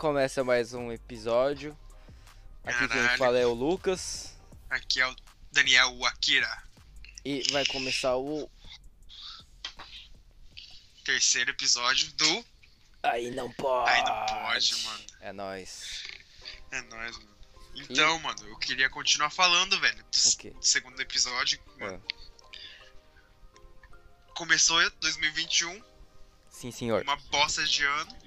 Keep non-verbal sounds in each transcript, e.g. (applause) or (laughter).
Começa mais um episódio. Aqui quem Caralho. fala é o Lucas. Aqui é o Daniel Akira. E vai começar o. Terceiro episódio do. Aí não pode. Aí não pode, mano. É nóis. É nóis, mano. Então, mano, eu queria continuar falando, velho. Do, O quê? do segundo episódio. Mano. Ah, Começou 2021, sim, senhor. uma bosta de ano.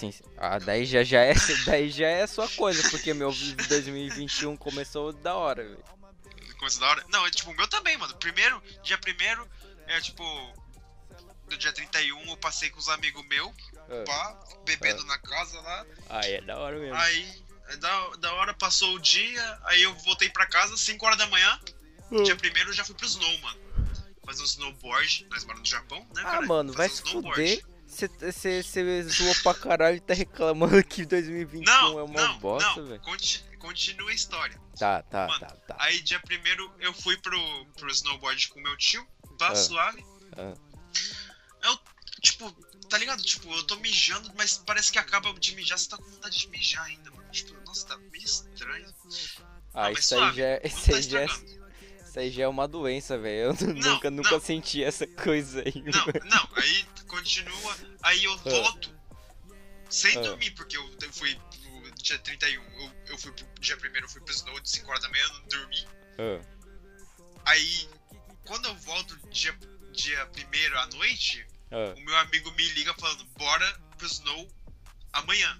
Sim, sim. Ah, daí já, já é, (laughs) daí já é a sua coisa, porque meu 2021 começou da hora, velho. Começou da hora. Não, é tipo, o meu também, mano. Primeiro, dia primeiro, é tipo. No dia 31 eu passei com os amigos meus, Ah, pá, bebendo na casa lá. Aí é da hora mesmo. Aí, da, da hora passou o dia, aí eu voltei pra casa, 5 horas da manhã. Ah. Dia primeiro eu já fui pro Snow, mano. Fazer um snowboard, nós moramos no Japão, né, Ah, cara? mano, vai Fazer se um snowboard. fuder. Você zoou pra caralho e tá reclamando que 2021 Não, é uma não, bosta, não, velho. conti- continua a história. Tá, tá, Mano, tá, tá. Aí dia primeiro eu fui pro, pro snowboard com meu tio, tá Ah. suave. Ah. Eu, tipo, tá ligado? Tipo, eu tô mijando, mas parece que acaba de mijar, você tá com vontade de mijar ainda, mano. Tipo, nossa, tá meio estranho. Ah, mas isso aí já, é- Não isso tá aí já, é-. Isso aí já é uma doença, velho. Eu (laughs) Não, nunca, nunca não. senti essa coisa aí. Não, não, aí continua, aí eu volto sem Ah. dormir, porque eu, eu fui pro dia 31, eu, eu fui pro dia primeiro, eu fui pro Snow de 5 horas da manhã, não dormi. Ah, Aí, quando eu volto dia, dia primeiro à noite, o meu amigo me liga falando, bora pro Snow amanhã.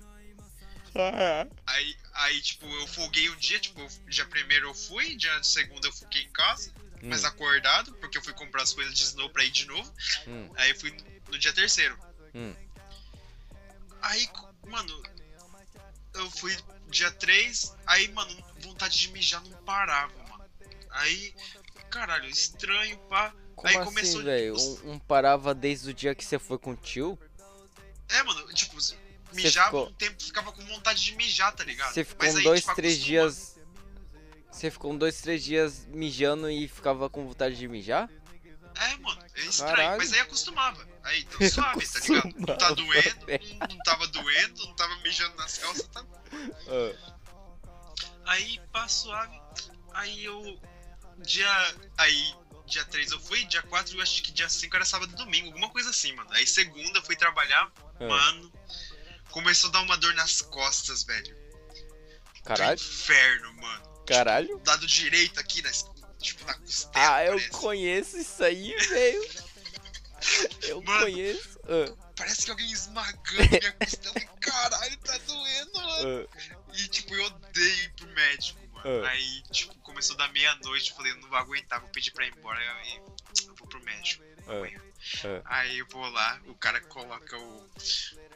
(laughs) Aí, aí, tipo, eu folguei um dia, tipo, dia primeiro eu fui, dia segundo eu fiquei em casa, mas Hum, acordado, porque eu fui comprar as coisas de Snow pra ir de novo. hum, Aí eu fui no dia terceiro. hum. Aí, mano, eu fui dia 3, aí, mano, vontade de mijar não parava, mano. Aí, caralho, estranho, pá. Como aí assim, começou os- Um, um parava desde o dia que você foi com o tio? É, mano, tipo, mijava ficou- um tempo, ficava com vontade de mijar, tá ligado? Você ficou Mas aí, dois, tipo, três acostuma. dias. Você ficou dois, três dias mijando e ficava com vontade de mijar? É, mano, é estranho, Caralho. mas aí acostumava. Aí, (laughs) tô suave, tá ligado? Não tá doendo, não, não tava doendo, não tava mijando nas calças, tá Ah, Aí, pá, suave. Aí eu. Dia. Aí, dia 3 eu fui, dia 4 eu acho que dia 5 era sábado e domingo, alguma coisa assim, mano. Aí segunda eu fui trabalhar, ah. mano. Começou a dar uma dor nas costas, velho. Do Caralho, inferno, mano. caralho. Lado direito aqui, na, tipo, na costela. Ah, eu parece. conheço isso aí, velho. Eu Mano. conheço. Ah, Parece que alguém esmagando minha costela. e, Caralho, tá doendo, mano. ah. E tipo, eu odeio ir pro médico, mano. Ah. Aí, tipo, começou da meia-noite, eu falei, eu não vou aguentar, vou pedir pra ir embora. Aí eu vou pro médico. Amanhã. Aí eu vou lá, o cara coloca o.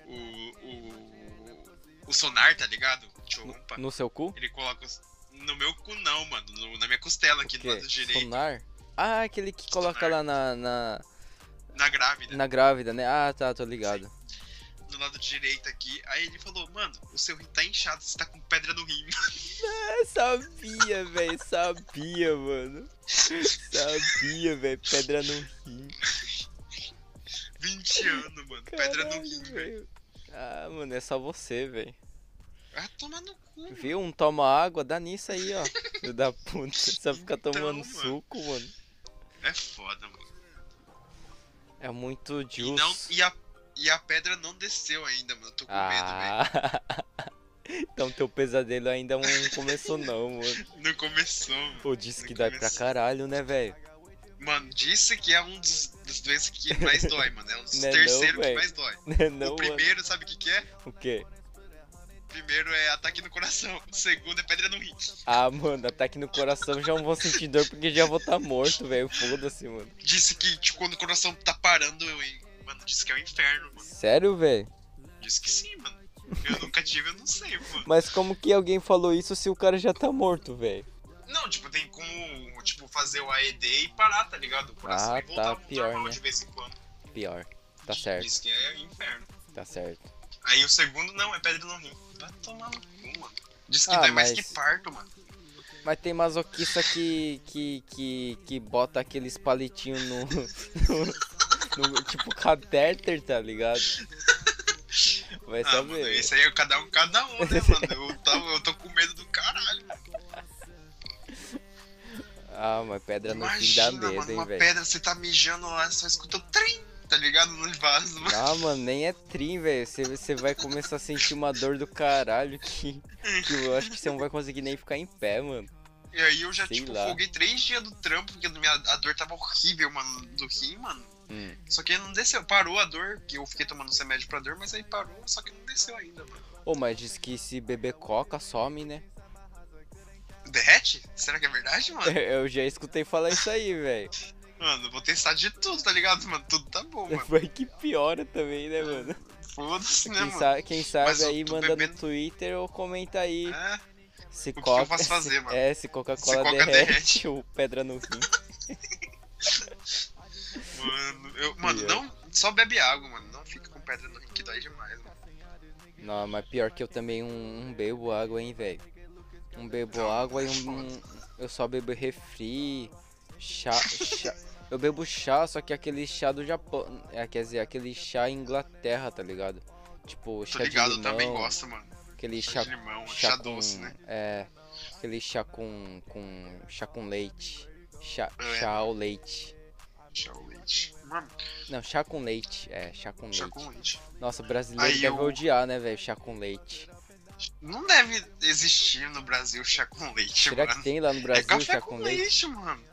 O. O, o sonar, tá ligado? Tchompa. No seu cu? Ele coloca. os- No meu cu não, mano. no- na minha costela aqui do lado direito. Sonar? Ah, aquele que coloca Sonar. lá na, na, Na grávida. na grávida, né? Ah, tá, tô ligado. Do lado direito aqui. Aí ele falou, mano, o seu rim tá inchado, você tá com pedra no rim. (laughs) Ah, sabia, velho, sabia, mano. Sabia, velho, pedra no rim. 20 anos, mano. pedra no Caralho, rim, velho. Ah, mano, é só você, velho. Vai tomar no cu. mano. Viu? Um toma água, dá nisso aí, ó. Filho da puta. Só fica Então, tomando mano. suco, mano. É foda, mano. É muito E, juice. não, e, a, e a pedra não desceu ainda, mano. Eu tô com medo, velho. ah. (laughs) então teu pesadelo ainda não começou não, mano. Não começou, mano. Pô, disse Não que dói pra caralho, né, velho? Mano, disse que é um dos, dos doenças que mais (laughs) dói, mano. É um dos Não é não, terceiros que mais dói. (laughs) Não, o mano. primeiro, sabe o que, que é? O quê? O primeiro é ataque no coração. O segundo é pedra no rim. Ah, mano, ataque no coração já não vou sentir dor porque já vou estar morto, velho. Foda-se, mano. Disse que, tipo, quando o coração tá parando, eu. Mano, disse que é o inferno, mano. Sério, velho? Disse que sim, mano. Eu nunca tive, eu não sei, mano. Mas como que alguém falou isso se o cara já tá morto, velho? Não, tipo, tem como, tipo, fazer o AED e parar, tá ligado? Coração Ah, voltar tá, pior, né? de vez em quando. Pior. Tá certo, Diz que é inferno. tá certo. Aí o segundo não, é pedra no rim. Vai tomar mano. Diz que Ah, dói mais mas- que parto, mano. Mas tem masoquista que, que, que, que bota aqueles palitinhos no, (laughs) no, no- Tipo catéter, tá ligado? Vai Ah, mano, saber. isso aí é cada um, cada um, né, mano? Eu tô, eu tô com medo do caralho. Ah, mas pedra no fim dá medo, mano, hein, uma pedra, você tá mijando lá, só escuta o trem, tá ligado? No vaso, mano. Ah, mano, nem é trim, velho. Você, você vai começar a sentir uma dor do caralho que, que eu acho que você não vai conseguir nem ficar em pé, mano. E aí eu já, Sei tipo, lá. folguei três dias do trampo, porque minha, a dor tava horrível, mano, do rim, mano. Hum. Só que não desceu, parou a dor, que eu fiquei tomando remédio pra dor, mas aí parou, só que não desceu ainda, mano. Ô, mas diz que se beber coca, some, né? Será que é verdade, mano? (laughs) Eu já escutei falar isso aí, velho. Mano, eu vou testar de tudo, tá ligado, mano? Tudo tá bom, mano. Vai que piora também, né, mano? Foda-se, né, Quem, mano? sa quem sabe Mas eu aí manda bebendo- no Twitter ou comenta aí É, se que coca. eu posso fazer, (laughs) mano? É, se Coca-Cola derrete, derrete. (laughs) ou pedra no rim. mano, eu, mano, Pior. não, só bebe água, mano. Não fica com pedra no rim que dói demais, mano. Não, mas pior que eu também um, um bebo água, hein, velho. Um bebo água e um. Eu só bebo refri, chá, chá. Eu bebo chá, só que aquele chá do Japão. É, quer dizer, aquele chá Inglaterra, tá ligado? Tipo, Tô chá de ligado, eu limão. também gosto, mano. Aquele Chá chá, de limão, chá, chá com, doce, né? É. Aquele chá com. com. chá com leite. Chá, É. chá ao leite. Chá ao leite. Mano, Não, chá com leite. É, chá com chá leite. com leite. Nossa, brasileiro Aí deve eu- odiar, né, velho? Chá com leite. Não deve existir no Brasil chá com leite, Será mano. que tem lá no é Brasil café chá com, com leite? leite, mano.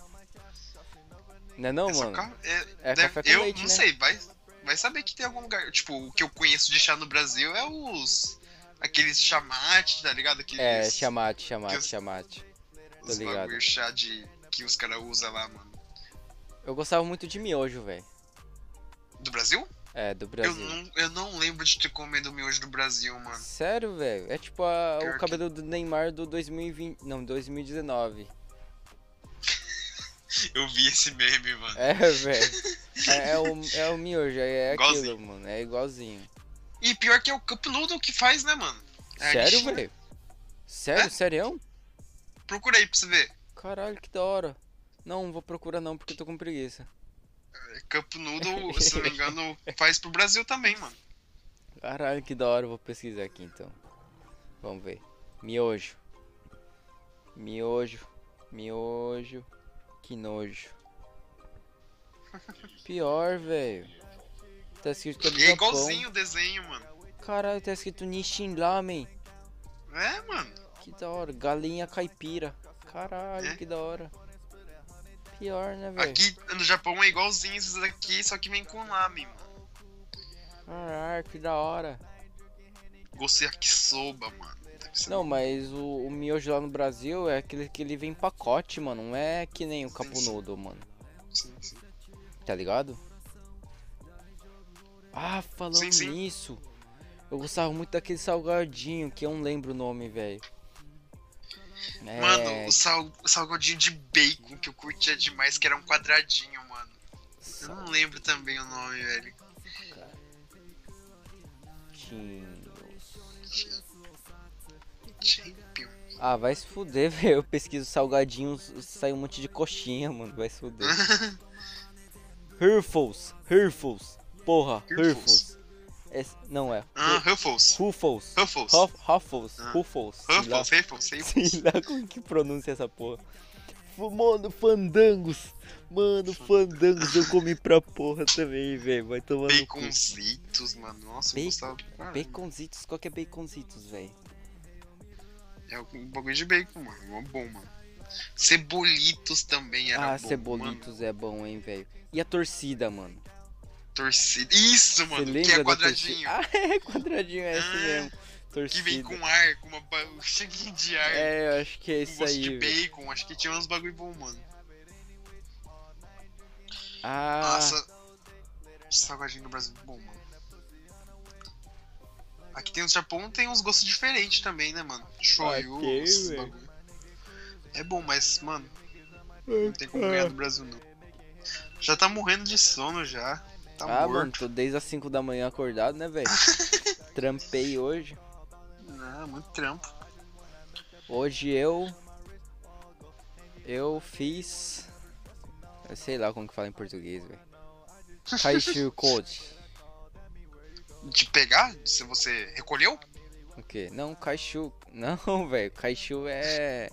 Não é não, É mano? ca- é- É deve- café com eu leite, não né? sei, vai, vai saber que tem algum lugar. Tipo, o que eu conheço de chá no Brasil é os. Aqueles chamate, tá ligado? Aqueles, É, chamate, chamate, os- chamate. os tô ligado. bagulho chá de. que os caras usam lá, mano. Eu gostava muito de miojo, velho. Do Brasil? É, do Eu Brasil. não, eu não lembro de ter comido miojo do Brasil, mano. Sério, velho? É tipo a- o que- cabelo do Neymar do 2020. Não, 2019. (laughs) Eu vi esse meme, mano. É, velho. É, é o, é o miojo, é Igualzinho. aquilo, mano. É igualzinho. E pior que é o Cup Noodle que faz, né, mano? É Sério, velho? Sério, É? serião? Procura aí pra você ver. Caralho, que da hora. Não, não vou procurar não, porque eu tô com preguiça. Cup Noodle, (laughs) se não me engano, faz pro Brasil também, mano. Caralho, que da hora. Eu vou pesquisar aqui então. Vamos ver. Miojo. Miojo. Miojo. Que nojo. Pior, velho. Tá escrito é Japão. igualzinho o desenho, mano. Caralho, tá escrito Nishin Ramen. É, mano. Que da hora. Galinha caipira. Caralho, É? que da hora. Pior, né, velho? Aqui no Japão é igualzinho esses daqui, só que vem com lamen, mano. Caralho, que da hora. Gostei yakisoba, mano. Não, mas o, o miojo lá no Brasil é aquele que ele vem em pacote, mano. Não é que nem o Sim, capunudo, mano. Sim, sim. Tá ligado? Ah, falando sim. nisso. Eu gostava muito daquele salgadinho, que eu não lembro o nome, velho. É, Mano, o, sal, o salgadinho de bacon que eu curtia demais, que era um quadradinho, mano. Eu não lembro também o nome, velho. Salgadinhos. Champion. Ah, vai se fuder, (laughs) velho. Eu pesquiso salgadinhos, sai um monte de coxinha, mano. Vai se fuder. (laughs) Ruffles, Ruffles. Porra, Ruffles. Esse- não é. Ah, Ruffles. Ruffles. Ruffles. Ruff- Ruffles. Ah. Ruffles. sei lá. Ruffles, Ruffles. Sei lá como que pronuncia essa porra. Mano, fandangos. Mano, fandangos eu comi pra porra também, velho. Vai cu. Baconzitos, mano. Nossa, eu Bacon- gostava. Ah, Baconzitos, qual que é baconzitos, velho? É um bagulho de bacon, mano. É bom, mano. Cebolitos também era Ah, bom. cebolitos é bom, hein, velho. E a torcida, mano? Torcida. Isso, mano. Que é quadradinho. (laughs) Ah, é quadradinho, é esse Ah, mesmo. Que Torcida. vem com ar, com uma um cheguinho de ar. É, eu acho que é isso gosto aí, de bacon. Acho que tinha uns bagulho bom, mano. Ah, Nossa. Salgadinho no Brasil, bom, mano. Aqui tem no Japão, tem uns gostos diferentes também, né, mano? Shoyu, Ok, esses bagulho. É bom, mas, mano, não tem como ganhar no Brasil, não. Já tá morrendo de sono já. Tá ah mano, morto. tô desde as 5 da manhã acordado, né, velho? (laughs) Trampei hoje. Não, muito trampo. Hoje eu. Eu fiz. Eu sei lá como que fala em português, velho. Kaishu (laughs) Code. de pegar? Se você recolheu? O quê? Não, Kaishu. Não, (laughs) velho. Kaishu é.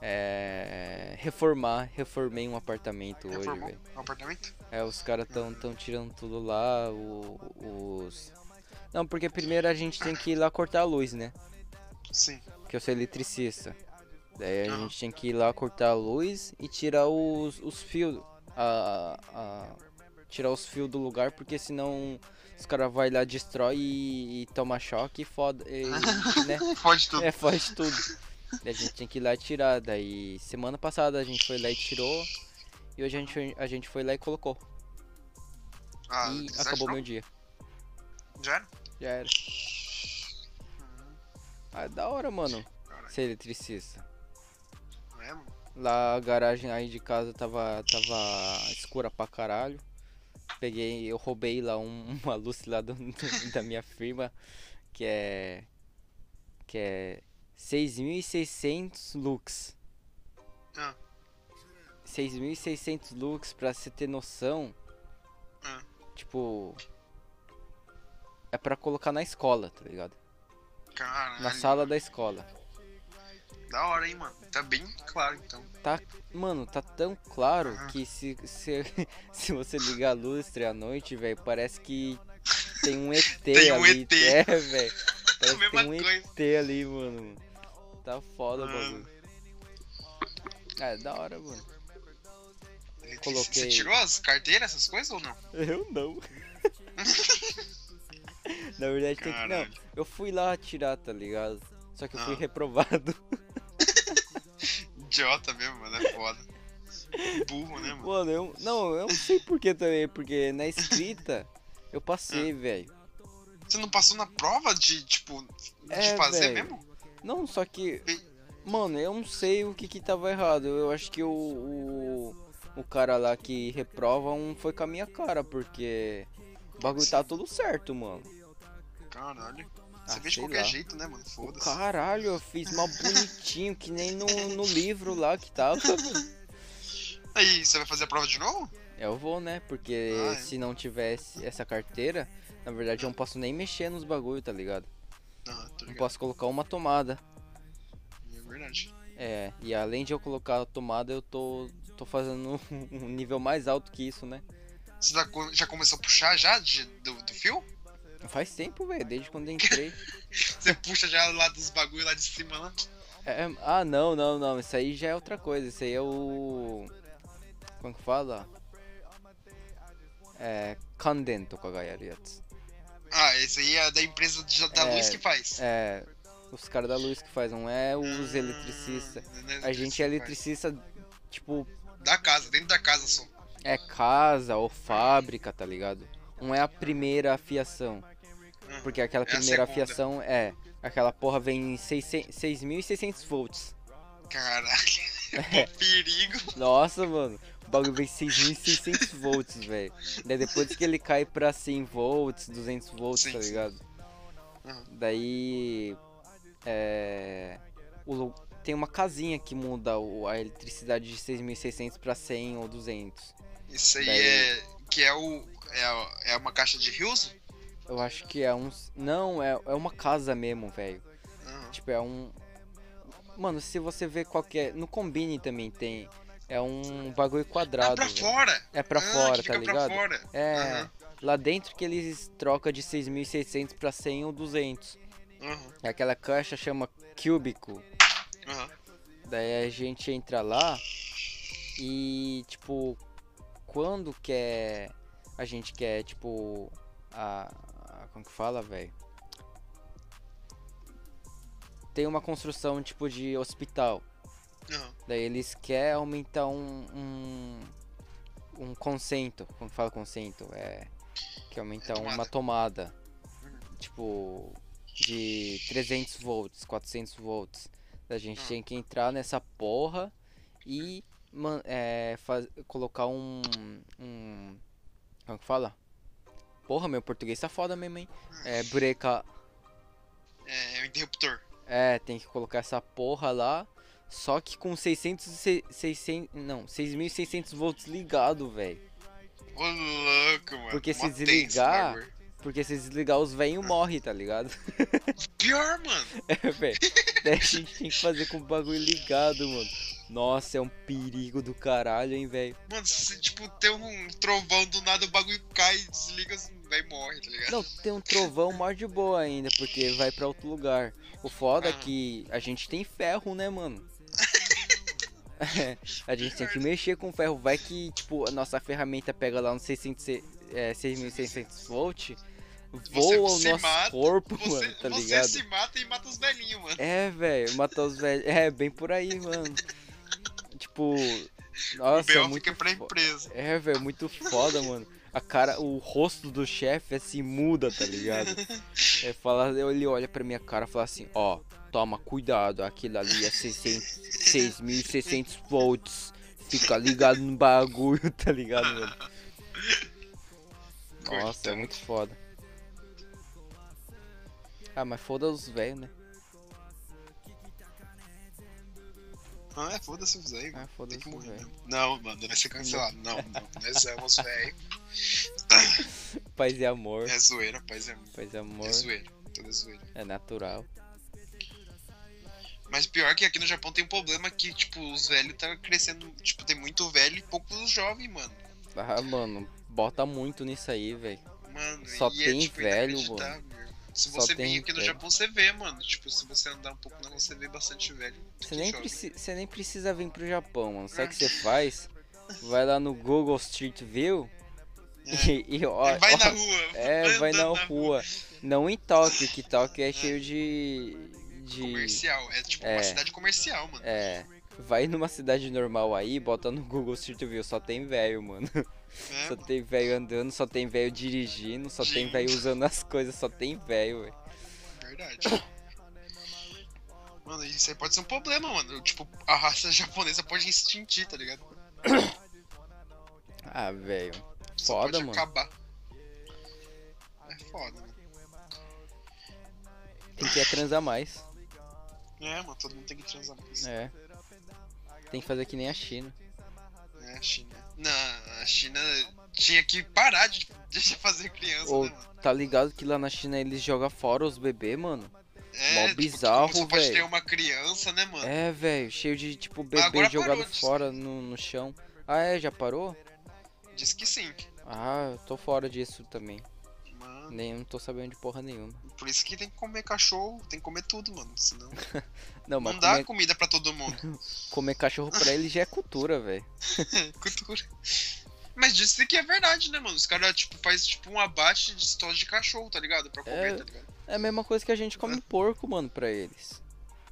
É. Reformar. Reformei um apartamento hoje, Reformou velho. o apartamento? É, os caras tão, tão tirando tudo lá. o- os. Não, porque primeiro a gente tem que ir lá cortar a luz, né? Sim. Que eu sou eletricista. Daí a Aham. gente tinha que ir lá cortar a luz e tirar os, os fios. A, a- tirar os fios do lugar, porque senão os caras vai lá, destrói e, e toma choque e foda. E, né? (laughs) Pode tudo. É, faz tudo. Daí a gente tinha que ir lá e tirar. Daí semana passada a gente foi lá e tirou. E hoje a gente, foi- a gente foi lá e colocou. Ah, e acabou meu dia. Já era? Já era. Ah, é da hora, mano. Ser eletricista. É, mano. Lá a garagem aí de casa tava, tava escura pra caralho. Peguei, eu roubei lá um- (laughs) uma luz lá do- do- da minha firma, que é. que é 6.600 lux. Ah. 6.600 lux, pra você ter noção. Ah. Tipo. É pra colocar na escola, tá ligado? Caralho. Na sala da escola. Da hora, hein, mano. Tá bem claro, então. Tá, mano, tá tão claro Aham. que se, se, (laughs) se você ligar a lustre à noite, velho, parece que tem um (laughs) ET Tem um ali. ET. (laughs) É, velho. Parece que tem um coisa. ET ali, mano. Tá foda o Ah. bagulho. É, da hora, mano. Coloquei- Você tirou as carteiras, essas coisas ou não? Eu não. (laughs) Na verdade, tem que. Não, eu fui lá tirar, tá ligado? Só que eu fui Ah. reprovado. (laughs) Idiota mesmo, mano. É foda. Burro, né, mano? Mano, eu. Não, eu não sei porquê também, porque na escrita eu passei, velho. Você não passou na prova de, tipo, de É, fazer velho. mesmo? Não, só que. Mano, eu não sei o que que tava errado. Eu acho que o. O, o cara lá que reprova um foi com a minha cara, porque. O bagulho tá tudo certo, mano. Caralho. Você Ah, vê de qualquer lá. jeito, né, mano? Foda-se. Caralho, eu fiz mal bonitinho, que nem no, no livro lá que tava. (laughs) Aí, você vai fazer a prova de novo? Eu vou, né? Porque Ah, é. se não tivesse essa carteira, na verdade eu não posso nem mexer nos bagulho, tá ligado? Não ligado. posso colocar uma tomada. É verdade. É, e além de eu colocar a tomada, eu tô, tô fazendo (laughs) um nível mais alto que isso, né? Você tá co- já começou a puxar já de- do, do fio? Faz tempo, velho, desde quando eu (laughs) entrei. Você puxa já lá dos bagulho lá de cima lá? É, ah, não, não, não, isso aí já é outra coisa, isso aí é o... Como que fala? É... Kanden to kagayaru yatsu. Ah, esse aí é da empresa de- da É, luz que faz. É, os caras da luz que faz, não é os Ah, eletricistas. é A gente é eletricista, tipo, Da casa, dentro da casa só. é casa ou fábrica, tá ligado? Não é a primeira afiação. Aham. Porque aquela É primeira afiação é. Aquela porra vem em 600 6.600 volts. Caralho. (laughs) (laughs) É. Perigo. Nossa, mano. O bagulho vem 6.600 volts, velho. Daí depois que ele cai pra 100 volts, 200 volts, Sim, tá sim. ligado? Aham. Daí. É. O, tem uma casinha que muda a eletricidade de 6.600 pra 100 ou 200. Isso aí Daí- é. Que é o. É, é uma caixa de rios? Eu acho que é uns. Não, é, é uma casa mesmo, velho. Aham. Tipo, é um. Mano, se você ver qualquer. No Combine também tem. É um bagulho Ah, quadrado. pra velho. fora! É pra Ah, fora, tá ligado? Pra fora. É. Aham. Lá dentro que eles trocam de 6.600 pra 100 ou 200. Aham. É aquela caixa chama Cubicle. Aham. Daí a gente entra lá e, tipo, quando quer. A gente quer, tipo. A. a- como que fala, velho? Tem uma construção, tipo, de hospital. Daí eles querem aumentar um. um, um consento. Que fala consento? É. Que aumentar É uma tomada. Tipo. De 300 volts, 400 volts. A gente tinha que entrar nessa porra e. man- é, faz, colocar um. um. Como que fala? Porra, meu português tá foda mesmo, hein? É, breca. É, é interruptor. É, tem que colocar essa porra lá. Só que com 600, e se- 600 não, 6.600 volts ligado, velho. Ô louco, mano. Porque se tenso desligar- porque se desligar os velhos morrem, tá ligado? (laughs) Pior, mano. É, velho. A gente tem que fazer com o bagulho ligado, mano. Nossa, é um perigo do caralho, hein, velho. Mano, se tipo ter um trovão do nada, o bagulho cai, desliga, vai morre, tá ligado? Não, tem um trovão maior de boa ainda, porque vai pra outro lugar. O foda é Ah. que a gente tem ferro, né, mano? (laughs) A gente tem que mexer com ferro. Vai que, tipo, a nossa ferramenta pega lá uns 600, e- é, 6.600 volt, voa o nosso mata, corpo, Você, mano, tá você ligado? se mata e mata os velhinhos, mano. É, velho, matar os velhos. É, bem por aí, mano. Tipo, nossa, o é muito fica pra empresa. É, velho, muito foda, mano. A cara, o rosto do chefe assim muda, tá ligado? (laughs) É, fala, ele olha pra minha cara e fala assim, ó, toma cuidado, aquilo ali é 600 6.600 volts. Fica ligado no bagulho, (laughs) tá ligado, mano? (laughs) Nossa, é muito foda. Ah, mas foda os velhos, né? Ah, é, foda-se os velhos. Ah, Tem foda-se que os morrer velhos. Não, mano, vai ser cancelado. Não, não. Nós somos velho. (laughs) Paz e amor. É zoeira, paz é, Paz e amor. é zoeira. Toda zoeira. É natural. Mas pior que aqui no Japão tem um problema que, tipo, os velhos tá crescendo. Tipo, tem muito velho e poucos jovens, mano. Ah, mano, bota muito nisso aí, velho. Mano, Só e tem é, tipo, velho, inacreditável. Se Só você tem vir aqui no velho. Japão, você vê, mano. Tipo, se você andar um pouco na rua, você vê bastante velho. Você nem, preci você nem precisa vir pro Japão, mano. Sabe o que você faz? Vai lá no Google Street View (laughs) e, e ó, É. vai ó, na rua. É, vai na andando rua. Não em Tóquio, que Tóquio é cheio de. De. Comercial. É tipo É. uma cidade comercial, mano. É. Vai numa cidade normal aí, bota no Google Street View, só tem velho, mano. É, Só mano. tem velho andando, só tem velho dirigindo, só tem Gente. velho usando as coisas, só tem velho, velho. Verdade. Mano, isso aí pode ser um problema, mano. Tipo, a raça japonesa pode extinguir, tá ligado? Ah, velho. Foda, mano. acabar. É foda, mano. Tem que transar mais. É, mano, todo mundo tem que transar mais. É. Tem que fazer que nem a China. É, a China. Não, a China tinha que parar de deixar fazer criança, Ô, né, mano? tá ligado que lá na China eles jogam fora os bebês, mano? É, mó tipo, bizarro, Só pode velho. ter uma criança, né, mano? É, velho, cheio de tipo bebê agora jogado fora no, no chão. Ah, é? Já parou? Diz que sim. Ah, eu tô fora disso também. Nem não tô sabendo de porra nenhuma. por isso que tem que comer cachorro, tem que comer tudo, mano. Senão (laughs) Não, mas não dá comer, comida pra todo mundo. (laughs) comer cachorro pra eles já é cultura, velho. (laughs) Cultura. Mas disse que é verdade, né, mano? Os caras, tipo, faz tipo um abate de estoque de cachorro, tá ligado? Pra comer, É. tá ligado? É a mesma coisa que a gente come porco, mano, pra eles.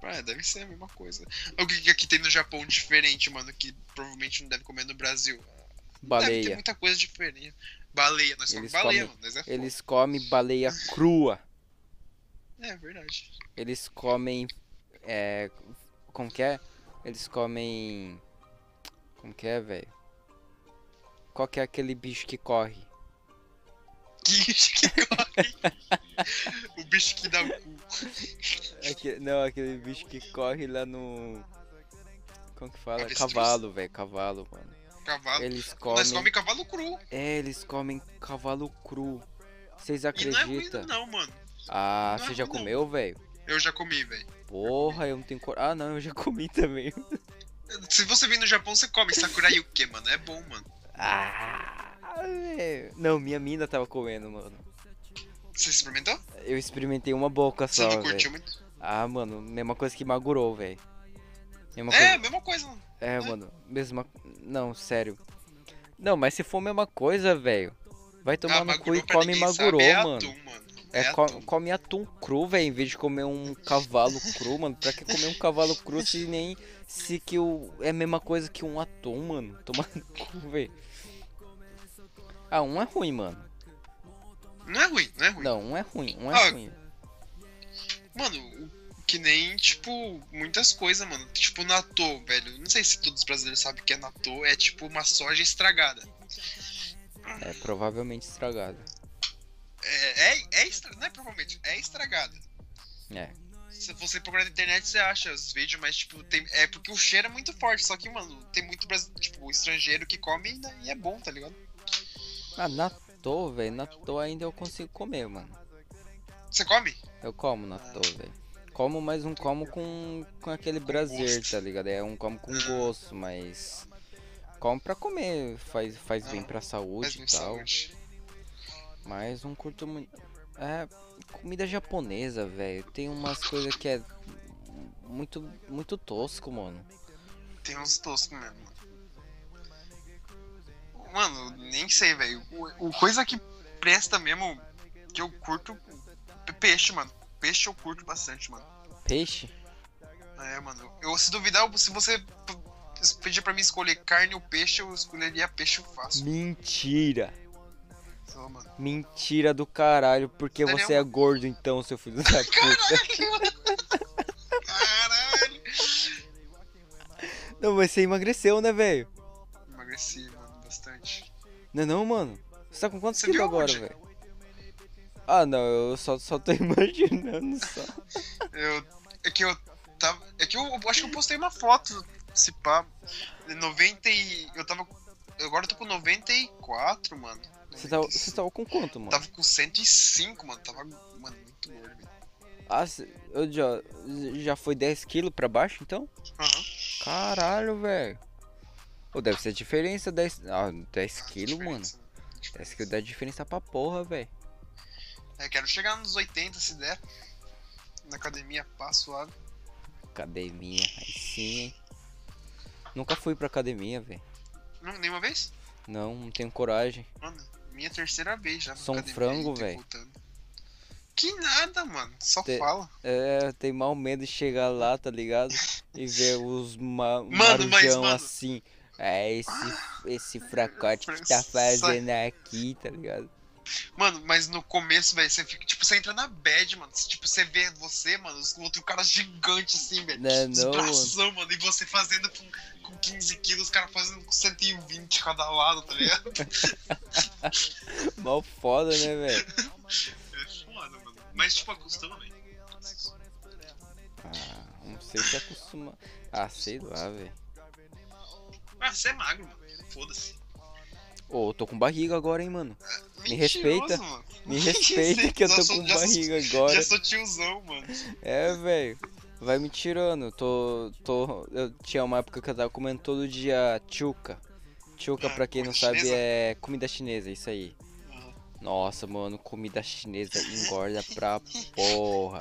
É, deve ser a mesma coisa. O que aqui tem no Japão diferente, mano, que provavelmente não deve comer no Brasil? Deve ter Baleia. muita coisa diferente. Baleia, nós comemos Eles baleia, comem- mano. Nós é. Eles comem baleia crua. É verdade. Eles comem. É. Como que é? Eles comem. Como que é, velho? Qual que é aquele bicho que corre? Que bicho que corre. (laughs) o bicho que dá o cu. Aque- não, aquele bicho que corre lá no. Como que fala? Avestruz. Cavalo, velho. Cavalo, mano. Cavalo. Eles Nós comem. cavalo cru. É, eles comem cavalo cru. Vocês E não é ruim, acreditam? não, mano. Ah, não é você já ruim, não. comeu, velho? Eu já comi, velho. Porra, eu não tenho cor. Ah, não, eu já (laughs) comi também. Se você vir no Japão, você come sakurayuke, mano. É bom, mano. Ah, velho. Não, minha mina tava comendo, mano. Você experimentou? Eu experimentei uma boca Você só, não velho. curtiu muito? Ah, mano, mesma coisa que Magurou, velho. É, coisa. mesma coisa, mano. É, mano, mesma. Não, sério. Não, mas se for a mesma coisa, velho. Vai tomar Ah, no cu e come sabe, é mano. Atum, mano. É, É atum. come atum cru, velho, em vez de comer um cavalo cru, mano. Pra que comer um cavalo cru se nem. Se que o. É a mesma coisa que um atum, mano. Toma no cu, velho. Ah, um é ruim, mano. Não é ruim, não é ruim. Não, um é ruim, um é Ah, ruim. Mano, o- que nem, tipo, muitas coisas, mano. Tipo, natô, velho. Não sei se todos os brasileiros sabem o que é natô. É tipo uma soja estragada. É provavelmente estragado. É, é, é estra... Não é provavelmente, é estragada. É. Se você procurar na internet, você acha os vídeos, mas, tipo, tem... é porque o cheiro é muito forte. Só que, mano, tem muito brasileiro, tipo, estrangeiro que come e- é bom, tá ligado? Ah, natô, natô, velho, natô ainda eu consigo comer, mano. Você come? Eu como natô, velho. Como, mas não como com, com aquele prazer, tá ligado? É um como com gosto, mas. Como pra comer, faz, faz bem Ah, pra saúde Mas e bem tal. saúde. Mas não curto muito. É. Comida japonesa, velho. Tem umas coisas que é. Muito, muito tosco, mano. Tem uns toscos mesmo. Mano, nem sei, velho. O, o coisa que presta mesmo, que eu curto, é peixe, mano. Peixe eu curto bastante, mano. Peixe? É, mano. Eu, se duvidar, se você pedir pra mim escolher carne ou peixe, eu escolheria peixe fácil. Mentira! Só. Mentira do caralho, porque você é gordo então, seu filho da (laughs) puta. Caralho! Não, mas você emagreceu, né, velho? Emagreci, mano, bastante. Não é não, mano? Você tá com quantos Você quilos agora, velho? Ah, não, eu só, só tô (laughs) imaginando só. Eu. É que eu tava. É que eu, eu acho que eu postei uma foto, se pá. 90 e. Eu tava. Agora eu tô com 94, mano. Você tava, 95. você tava com quanto, mano? Tava com 105, mano. Tava, mano, muito gordo. Ah, eu já, já foi 10 quilos pra baixo, então? Aham. Caralho, velho. Pô, deve ser diferença 10... Ah, 10 quilos, mano. Diferença, 10 quilos dá diferença pra porra, velho. É, quero chegar nos 80 se der. Na academia, pá, suave. Academia, aí sim, hein. Nunca fui pra academia, velho. Nenhuma vez? Não, não tenho coragem. Mano, minha terceira vez já. Sou um frango, voltando. Que nada, mano. Só Te- fala. É, tem mal medo de chegar lá, tá ligado? E ver os ma (laughs) Mano, mas, mano- assim. É, esse, esse fracote que tá fazendo aqui, tá ligado? Mano, mas no começo, velho, você fica. Tipo, você entra na bad, mano. Tipo, você vê você, mano, os outros caras gigantes assim, velho. Né, não, mano. bração, mano. E você fazendo com, com 15 quilos, os caras fazendo com 120 cada lado, tá ligado? (laughs) Mal foda, né, velho? É foda, mano. Mas, tipo, acostuma, velho. Ah, não sei se acostuma. Ah, sei lá, velho. Ah, você é magro, mano. Foda-se. Ô, eu tô com barriga agora, hein, mano. Me Mentiroso, respeita. Mano. Me (laughs) respeita que eu tô com sou- barriga (laughs) agora. Já sou tiozão, mano. É, velho. Vai me tirando. Tô, tô. Eu tinha uma época que eu tava comendo todo dia chuca. Chuca, Ah, pra quem não sabe, chinesa? é comida chinesa, isso aí. Nossa, mano, comida chinesa engorda pra porra.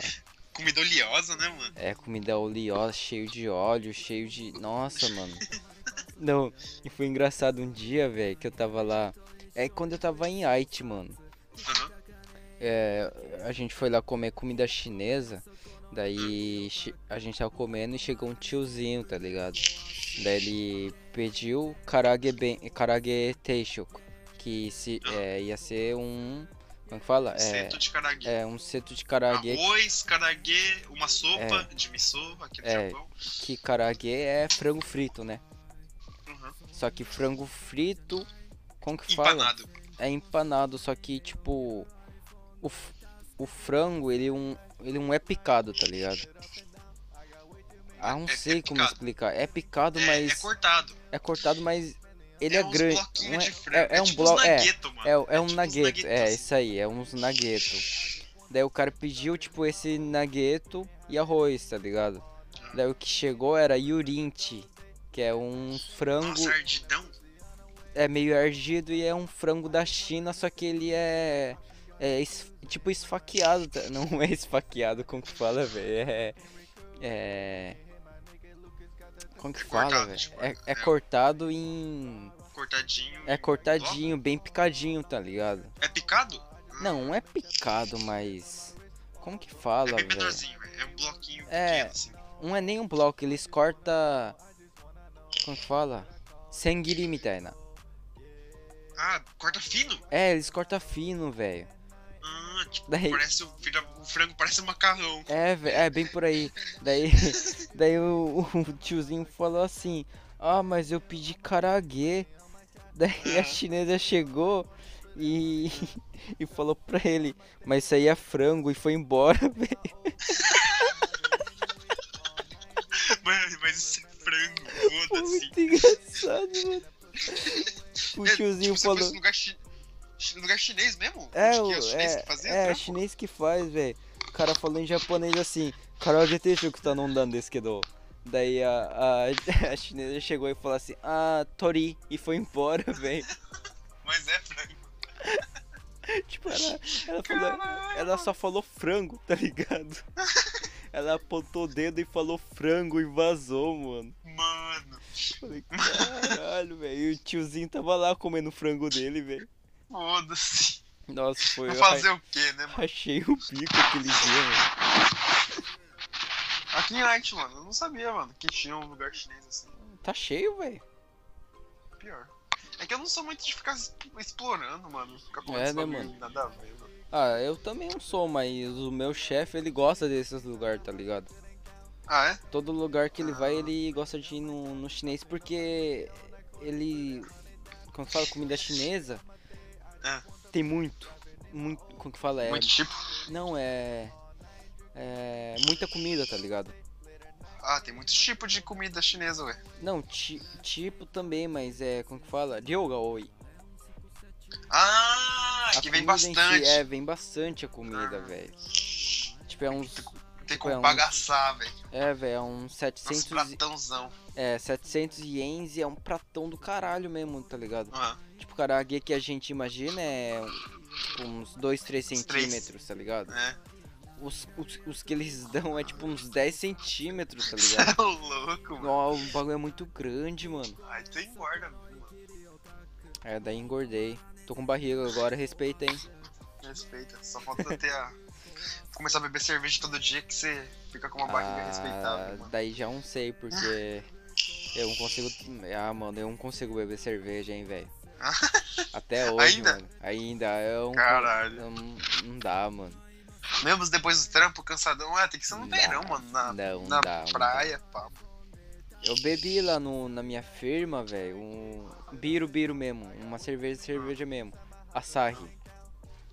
Comida oleosa, né, mano? É comida oleosa, cheio de óleo, cheio de. Nossa, mano. Não, e foi engraçado um dia, velho, que eu tava lá. É quando eu tava em Haiti, mano. Aham. É, a gente foi lá comer comida chinesa. Daí a gente tava comendo e chegou um tiozinho, tá ligado? Daí ele pediu karage, ben, karage teisho, que se, é, ia ser um... Como que fala? É, Seto de karaguê. é um seto de karage, Arroz, karaguê, uma sopa de miso, aqui no É. Japão. que karage é frango frito, né? Só que frango frito, como que fala? Empanado. É empanado, só que tipo o, o frango, ele um ele não é picado, tá ligado? Ah, não É- é sei como picado. explicar. É picado, É, mas é cortado. é cortado, mas ele é, grande. é- de frango. é, é um bloco, é, é, é um nugget, é isso aí, é uns nuggeto. Daí o cara pediu tipo esse nuggeto e arroz, tá ligado? Daí o que chegou era yurinchi, que é um frango Nossa, ardidão. é meio ardido e é um frango da China, só que ele é. É es- tipo esfaqueado, tá? (laughs) não é esfaqueado, como que fala, velho? É. É. Como que fala, Cortado, velho? tipo, É, é é. cortado em. Cortadinho. É cortadinho, bem picadinho, tá ligado? É picado? Não, não é picado, mas. Como que É fala, bem velho? menorzinho, velho. É um bloquinho É. pequeno, assim. Não é nem um bloco, eles cortam. Como que fala? Sengiri mitaina. Ah, corta fino? É, eles cortam fino, velho. Ah, tipo, Daí- parece o, frango parece um macarrão. É, é bem por aí. Daí, (laughs) daí o, o tiozinho falou assim: Ah, mas eu pedi karaguê. Daí a Ah. chinesa chegou e, (laughs) e falou pra ele: Mas isso aí é frango. E foi embora, (laughs) velho. Mas, mas isso frango, foda-se. muito engraçado, mano. O É, tiozinho tipo, falou: lugar chi- lugar chinês mesmo? É, que o, chinês é, que fazia é chinês que faz, velho. O cara falou em japonês assim, Carol já te que tá não dando desse que do. Daí a, a, (laughs) a chinesa chegou e falou assim, ah, Tori, e foi embora, (laughs) velho. Mas é frango. (laughs) tipo, ela, ela, falou, ela só falou frango, tá ligado? Ela apontou o dedo e falou frango e vazou, mano. Mano, Falei, caralho, velho. E o tiozinho tava lá comendo o frango dele, velho. foda-se. Nossa, foi. Vou fazer o quê, né, mano? Rachei o bico aquele dia, mano. Aqui em Light, mano, eu não sabia, mano, que tinha um lugar chinês assim. Tá cheio, velho. Pior. É que eu não sou muito de ficar explorando, mano. Ficar com É, né, mano? Nada a ver, mano. Ah, eu também não sou, mas o meu chefe, ele gosta desses lugares, tá ligado? Ah, é? Todo lugar que ele vai, ele gosta de ir no, no chinês porque ele. Quando fala comida chinesa, É. tem muito. Muito. Como que fala? É, Muito tipo. não, é. É. Muita comida, tá ligado? Ah, tem muitos tipos de comida chinesa, ué. Não, ti- tipo também, mas é. Como que fala? Ryoga oi. Ah, A que vem em si- bastante. é, vem bastante a comida, Ah. velho. Tipo, é uns. Tem tipo, como é um- bagaçar, velho. É, velho, é uns Nossa, 700. e- pratãozão. É, 700 ienes e é um pratão do caralho mesmo, tá ligado? Ah, Tipo, o karaguê que a gente imagina é uns 2, 3 Uns três. centímetros, tá ligado? é. Os, os, os que eles dão é tipo uns 10 centímetros, tá (laughs) ligado? É louco, mano. Ó, o bagulho é muito grande, mano. Aí tu engorda, mano. É, daí engordei. Tô com barriga agora, respeita, hein? Respeita. Só falta ter a. (laughs) Começar a beber cerveja todo dia que você fica com uma barriga respeitável, Ah, mano. daí já não sei, porque (laughs) eu não consigo. Ah, mano, eu não consigo beber cerveja, hein, velho. Até hoje, Ainda? mano. Ainda. Eu não, Caralho. eu não, não dá, mano. Mesmo depois do trampo, cansadão, é, tem que ser no verão, mano. Na, Não, na dá, não praia, pá. Eu bebi lá no, na minha firma, velho, um biro biro mesmo, uma cerveja cerveja mesmo, Asahi.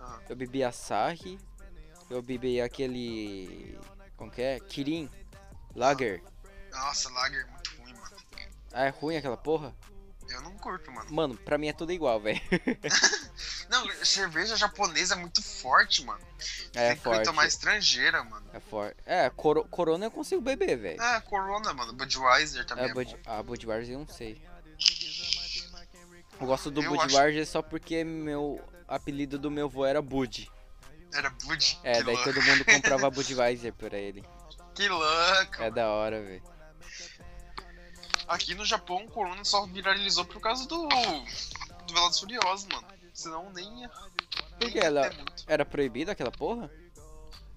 Ah. Eu bebi Asahi, eu bebi aquele, como que é? Kirin, Lager. Nossa, lager é muito ruim, mano. Ah, é ruim aquela porra? Eu não curto, mano. Mano, pra mim é tudo igual, velho. (laughs) Não, cerveja japonesa é muito forte, mano. É tem que forte. tomar estrangeira, mano. É forte. É, coro, Corona eu consigo beber, velho. É, Corona, mano. Budweiser também É, é, Bud, bom. a Budweiser eu não sei. Eu gosto do Eu Budweiser só porque meu apelido do meu avô era Bud. Era Bud. É, que daí louco. todo mundo comprava (laughs) Budweiser pra ele. Que louco. É da hora, velho. Aqui no Japão, o Corona só viralizou por causa do. do Velozes e Furiosos, mano. Senão nem ia. Por que ela-. Era proibido aquela porra?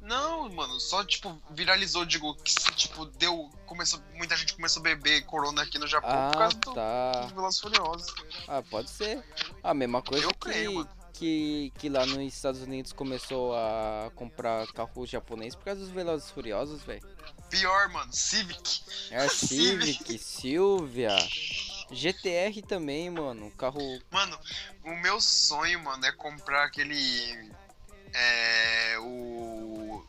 Não, mano, só tipo, viralizou, digo, que tipo, deu. Começou, muita gente começou a beber Corona aqui no Japão por Ah, causa do, tá. dos Velozes e Furiosos. Ah, pode ser. A mesma coisa Eu que, creio, mano. que, que lá nos Estados Unidos começou a comprar carro japonês por causa dos Velozes Furiosos, velho. Pior, mano, Civic. É (laughs) Civic. Civic, Silvia, GTR também, mano. Carro. Mano, o meu sonho, mano, é comprar aquele. É. O.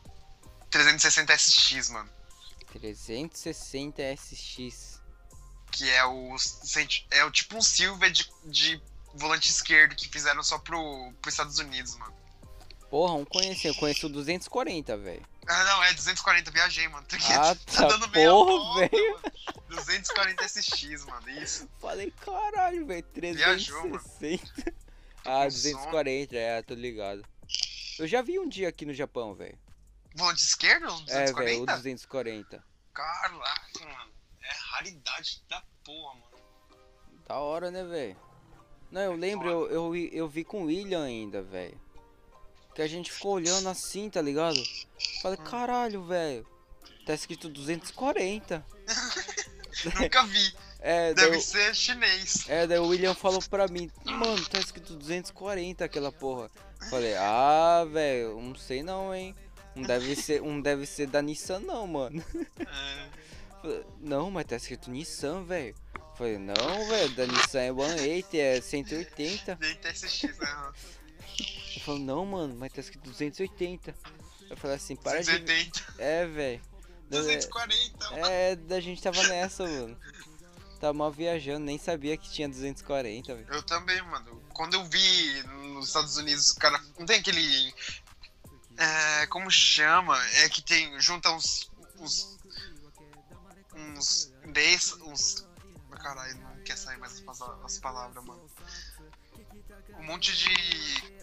360 SX, mano. 360 SX. Que é o. É o tipo um Silver de, de volante esquerdo que fizeram só pro, pros Estados Unidos, mano. Porra, não conheci. Eu conheço o 240, velho. Ah, não, é 240, viajei, mano. Tá aqui, Ah, (laughs) tá tá. dando meia Porra, velho. mano. 240 SX, mano, isso. Falei, caralho, velho. Viajou, mano. 360. Tô Ah, com 240, é, tô ligado. Eu já vi um dia aqui no Japão, velho. Volante esquerdo? É, velho, o 240? 240. Caraca, mano. É raridade da porra, mano. Da hora, né, velho? Não, eu lembro, eu, eu, eu vi com o William ainda, velho. Que a gente ficou olhando assim, tá ligado? Falei, caralho, velho. Tá escrito 240. (laughs) Nunca vi. É, daí, Deve o- ser chinês. é, daí o William falou pra mim, mano, tá escrito 240 aquela porra. Falei, ah, velho, não sei não, hein. Não deve ser, não deve ser da Nissan não, mano. É, Não, mas tá escrito Nissan, velho. Falei, não, velho, da Nissan é 180, é 180. nem TSX, né? Falou, não, mano, mas tá escrito 280. Eu falei assim, para de. 280, É, velho. 240. mano. É, da gente tava nessa, mano. Tá mal viajando, nem sabia que tinha 240, velho. Eu também, mano. Quando eu vi nos Estados Unidos, cara. Não tem aquele. É, como chama? É que tem. Junta uns. uns. uns. Desse, uns. Caralho, não quer sair mais as palavras, mano. Um monte de.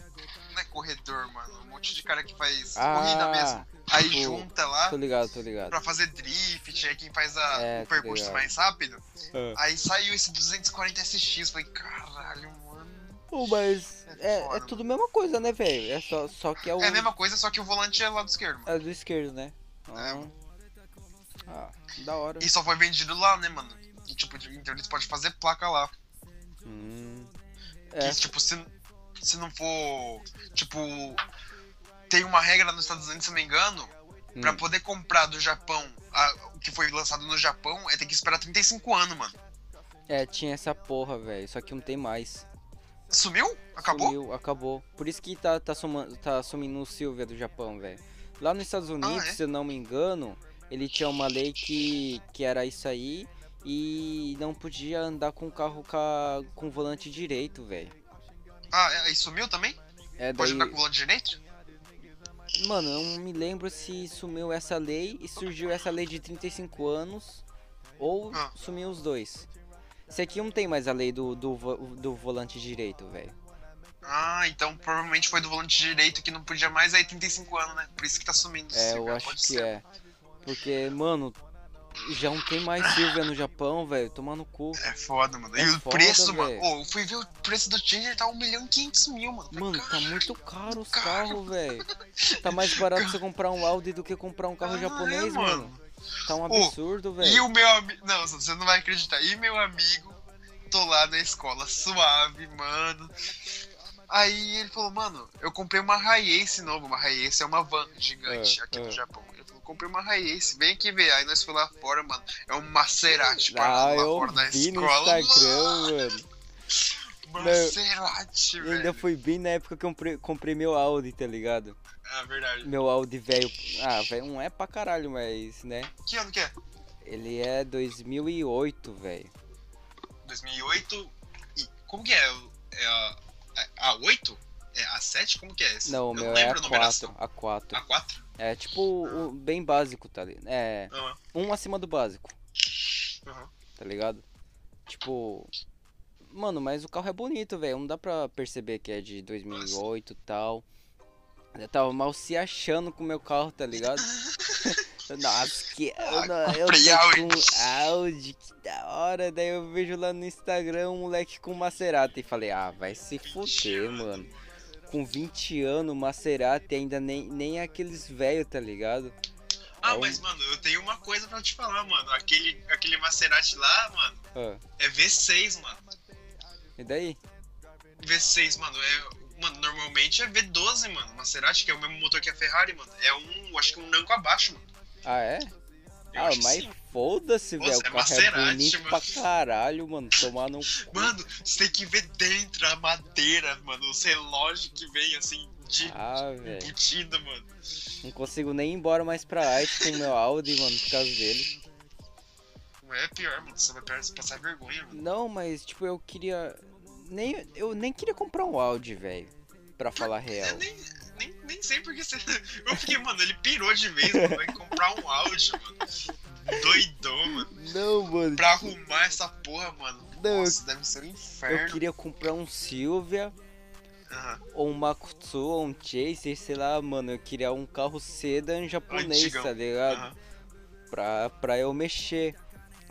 Não é corredor, mano. Um monte de cara que faz Ah, corrida mesmo. Aí tipo, junta lá Tô ligado, tô ligado. pra fazer drift, aí quem faz a- É, o percurso mais rápido. Ah. Aí saiu esse 240 SX. Falei, caralho, mano. Pô, mas É é, é tudo a mesma coisa, né, velho? É só, só que é o. É a mesma coisa, só que o volante é lado esquerdo, mano. é do esquerdo, né? Ah, ah, da hora. E só foi vendido lá, né, mano? E, tipo, então eles podem fazer placa lá. Hum. É, Que, tipo, se, se não for. Tipo. Tem uma regra nos Estados Unidos, se não me engano, pra hum. poder comprar do Japão o que foi lançado no Japão, é ter que esperar 35 anos, mano. é, tinha essa porra, velho. Só que não tem mais. Sumiu? Acabou? Sumiu, acabou. Por isso que tá, tá, suma, tá sumindo o Silvia do Japão, velho. Lá nos Estados Unidos, é? se eu não me engano, ele tinha uma lei que, que era isso aí e não podia andar com o carro ca, com o volante direito, velho. Ah, é, e sumiu também? É Pode daí, andar com o volante direito? mano, eu não me lembro se sumiu essa lei e surgiu essa lei de 35 anos ou Ah. sumiu os dois. Esse aqui não tem mais a lei do, do, do volante direito, velho. Ah, então provavelmente foi do volante direito que não podia mais, aí 35 anos, né? Por isso que tá sumindo. É, eu acho pode que ser. é. Porque, mano, já não tem mais Silvia no Japão, velho. Tomar no cu. É foda, mano. É e o foda, preço, velho. mano. Ô, eu fui ver o preço do Tinder, tá 1 milhão e 500 mil, mano. Falei, Mano, tá "Caralho, muito caro os caro." carros, velho. Tá mais (laughs) barato você comprar um Audi do que comprar um carro Ah, japonês, é, mano. Tá um absurdo, E velho. o meu amigo. Não, você não vai acreditar. E meu amigo, tô lá na escola, suave, mano. Aí ele falou, mano, eu comprei uma Hiace nova. Uma Hiace é uma van gigante É, aqui é. no Japão. Comprei uma Hiace, vem aqui ver. Aí nós fomos lá fora, mano. É um Maserati Ah, parado lá eu fora da vi no escola. Instagram, mano. Maserati, E velho. ainda foi bem na época que eu comprei, comprei meu Audi, tá ligado? Ah, verdade. Meu Audi velho. Ah, velho, não é pra caralho, mas, né? Que ano que é? Ele é 2008, velho. 2008. E como que é? É a, a, a 8? É a 7? Como que é esse? Não, eu meu não é lembro a a numeração. 4. A 4. A 4? É tipo o bem básico, tá ligado? É, Aham. um acima do básico, Aham. tá ligado? Tipo. Mano, mas o carro é bonito, velho. Não dá pra perceber que é de 2008 e tal. Eu tava mal se achando com o meu carro, tá ligado? (laughs) Nossa, que. Eu, não- eu tô com Audi, que da hora. Daí eu vejo lá no Instagram um moleque com Maserati. E falei, ah, vai se fuder, mano. Com 20 anos, Maserati ainda nem, nem aqueles velhos, tá ligado? Ah, É um- mas, mano, eu tenho uma coisa pra te falar, mano. Aquele, aquele Maserati lá, mano, Ah, é V6, mano. e daí? V6, mano, é. Mano, normalmente é V12, mano. Maserati, que é o mesmo motor que a Ferrari, mano. É um. Acho que um nanco abaixo, mano. Ah, é? Eu Ah, mas sim. Foda-se, velho. O é carro é Maserati, bonito mano. pra caralho, mano. Tomar no. Mano, você tem que ver dentro a madeira, mano. Os relógios que vem assim, de Ah, embutido, mano. Não consigo nem ir embora mais pra arte com o meu Audi, mano, por causa dele. É pior, mano. Você vai passar vergonha, mano. Não, mas tipo, eu queria. Nem, eu nem queria comprar um Audi, velho. Pra falar real. Eu nem, nem, nem sei porque você. (laughs) Eu fiquei, mano, ele pirou de vez, mano. Vai comprar um áudio, mano. Doidão, mano. Não, mano. Pra arrumar essa porra, mano. Não, Nossa, deve ser um Eu inferno. queria comprar um Silvia, Aham. ou um Makutsu, ou um Chaser, sei lá, mano. Eu queria um carro sedan japonês, Antigão. tá ligado? aham. Pra, pra eu mexer.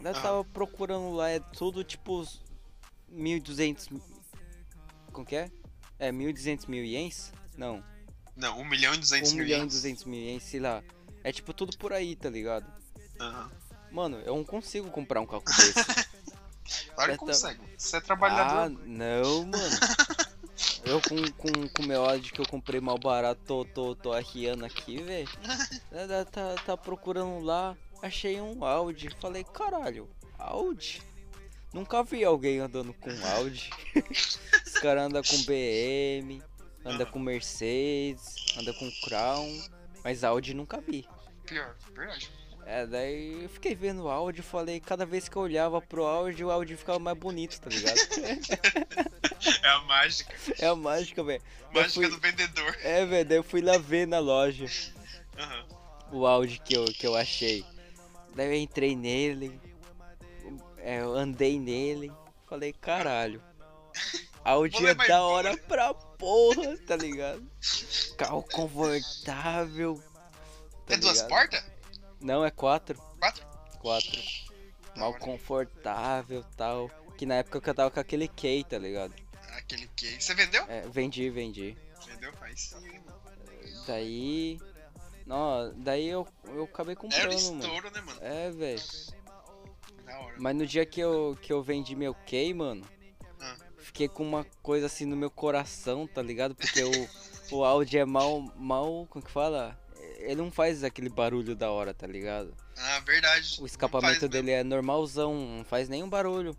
Eu Aham. tava procurando lá, é tudo tipo os 1.200. Como que é? É 1.200 mil ienes? Não. Não, 1 milhão e 200 1 mil. milhão e ienes. 200 mil ienes, sei lá. É tipo tudo por aí, tá ligado? Aham. Mano, eu não consigo comprar um carro desse. (laughs) Claro que consegue. Você é ah, trabalhador. não, mano. (laughs) Eu com o com, com meu Audi que eu comprei mal barato, tô, tô, tô arriando aqui, velho. (laughs) Tá, tá, tá procurando lá, achei um Audi. Falei, caralho, Audi? Nunca vi alguém andando com Audi. Os caras andam com BM, anda com Mercedes, anda com Crown. Mas Audi nunca vi. Pior, verdade. É, daí eu fiquei vendo o áudio e falei, cada vez que eu olhava pro áudio, o áudio ficava mais bonito, tá ligado? (laughs) É a mágica. é a mágica, velho. Mágica fui- do vendedor. É, velho, daí eu fui lá ver na loja Aham. o áudio que eu, que eu achei. Daí eu entrei nele, é, eu andei nele, falei, caralho. Áudio é da hora pra porra, tá ligado? Carro confortável. tá é duas portas? Não, é quatro. Quatro? Quatro. Mal hora. confortável tal. Que na época eu tava com aquele Key, tá ligado? Aquele que. Você vendeu? É, vendi, vendi. Vendeu? Mano. Daí. Não, daí eu, eu acabei Era o comprando, mano. estouro, né, mano? É, velho. Mas no dia que eu, que eu vendi meu Key, mano, Ah. fiquei com uma coisa assim no meu coração, tá ligado? Porque o, o áudio é mal, mal, como que fala? Ele não faz aquele barulho da hora, tá ligado? Ah, verdade. O escapamento dele é normalzão, não faz nenhum barulho.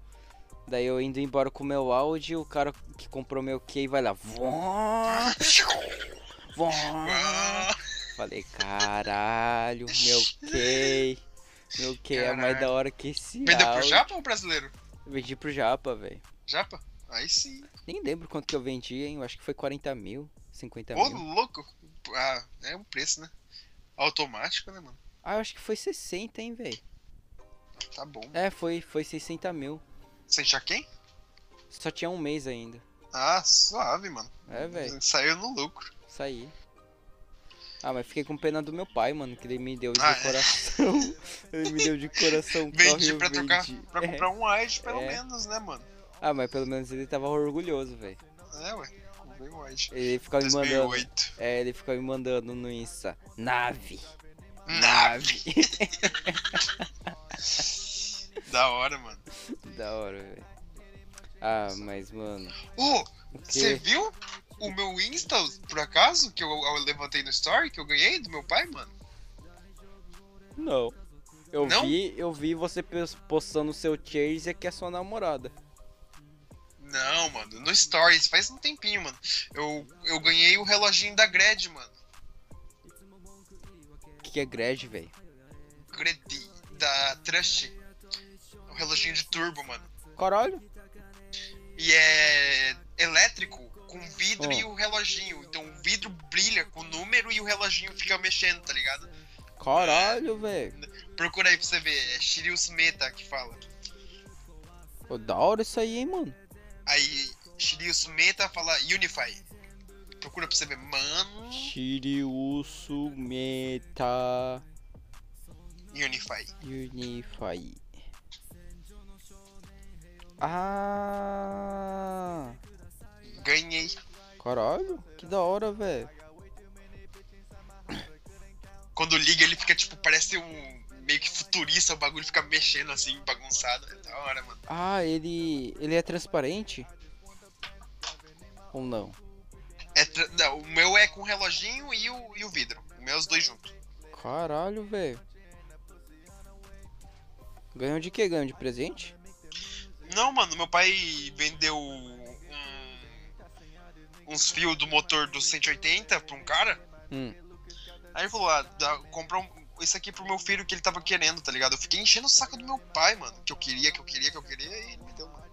Daí eu indo embora com o meu áudio, o cara que comprou meu Key vai lá. Vó, vó. mesmo. (laughs) Falei, caralho, meu Key. Meu Key é mais Caralho. da hora que esse Vendeu pro áudio. Japa ou brasileiro? Vendi pro Japa, velho. Japa? Aí sim. Nem lembro quanto que eu vendi, hein? Eu acho que foi 40 mil, 50 Ô, mil. louco. Ah, é um preço, né? Automático, né, mano? Ah, eu acho que foi 60, hein, velho. Tá bom. É, foi, foi 60 mil. Sem quem? Só tinha um mês ainda. Ah, suave, mano. É, velho. Saiu no lucro. Saí. Ah, mas fiquei com pena do meu pai, mano, que ele me deu de Ah, é. coração. (laughs) ele me deu de coração. Vendi pra, trocar, vendi. pra É. comprar um wide, pelo É. menos, né, mano? Ah, mas pelo menos ele tava orgulhoso, velho. É, ué. Ele ficava me mandando. 2008. É, ele ficava me mandando no Insta. Nave. Nave. Da hora, mano. (laughs) da hora, velho. Ah, mas, mano. Ô, O você viu o meu Insta, por acaso? Que eu, eu levantei no story, que eu ganhei do meu pai, mano? Não. Eu Não? vi, eu vi você pos- postando seu chase que é sua namorada. Não, mano, no Stories, faz um tempinho, mano. Eu, eu ganhei o reloginho da Gred, mano. O que, que é grade, velho? Gred, da Trust. O reloginho de turbo, mano. Caralho. E é elétrico, com vidro Oh. e o reloginho. Então o vidro brilha com o número e o reloginho fica mexendo, tá ligado? Caralho, velho. Procura aí pra você ver, é Shirius Meta que fala. Pô, da hora isso aí, hein, mano. Aí Shirius Meta fala Unify. Procura pra você ver, mano. Shiriusu Meta Unify. Unify. Ah, Ganhei. caralho, que da hora, velho. Quando liga, ele fica tipo, parece um meio que futurista, o bagulho fica mexendo assim, bagunçado. É da hora, mano. Ah, ele ele é transparente? Ou não? É tra- não, o meu é com o reloginho e o, e o vidro. O meu é os dois juntos. Caralho, velho. Ganhou de que? Ganhou de presente? Não, mano, meu pai vendeu um- uns fios do motor do 180 pra um cara. Hum. Aí ele falou, ah, dá, compra um, isso aqui pro meu filho que ele tava querendo, tá ligado? Eu fiquei enchendo o saco do meu pai, mano. Que eu queria, que eu queria, que eu queria, e ele me deu, mano.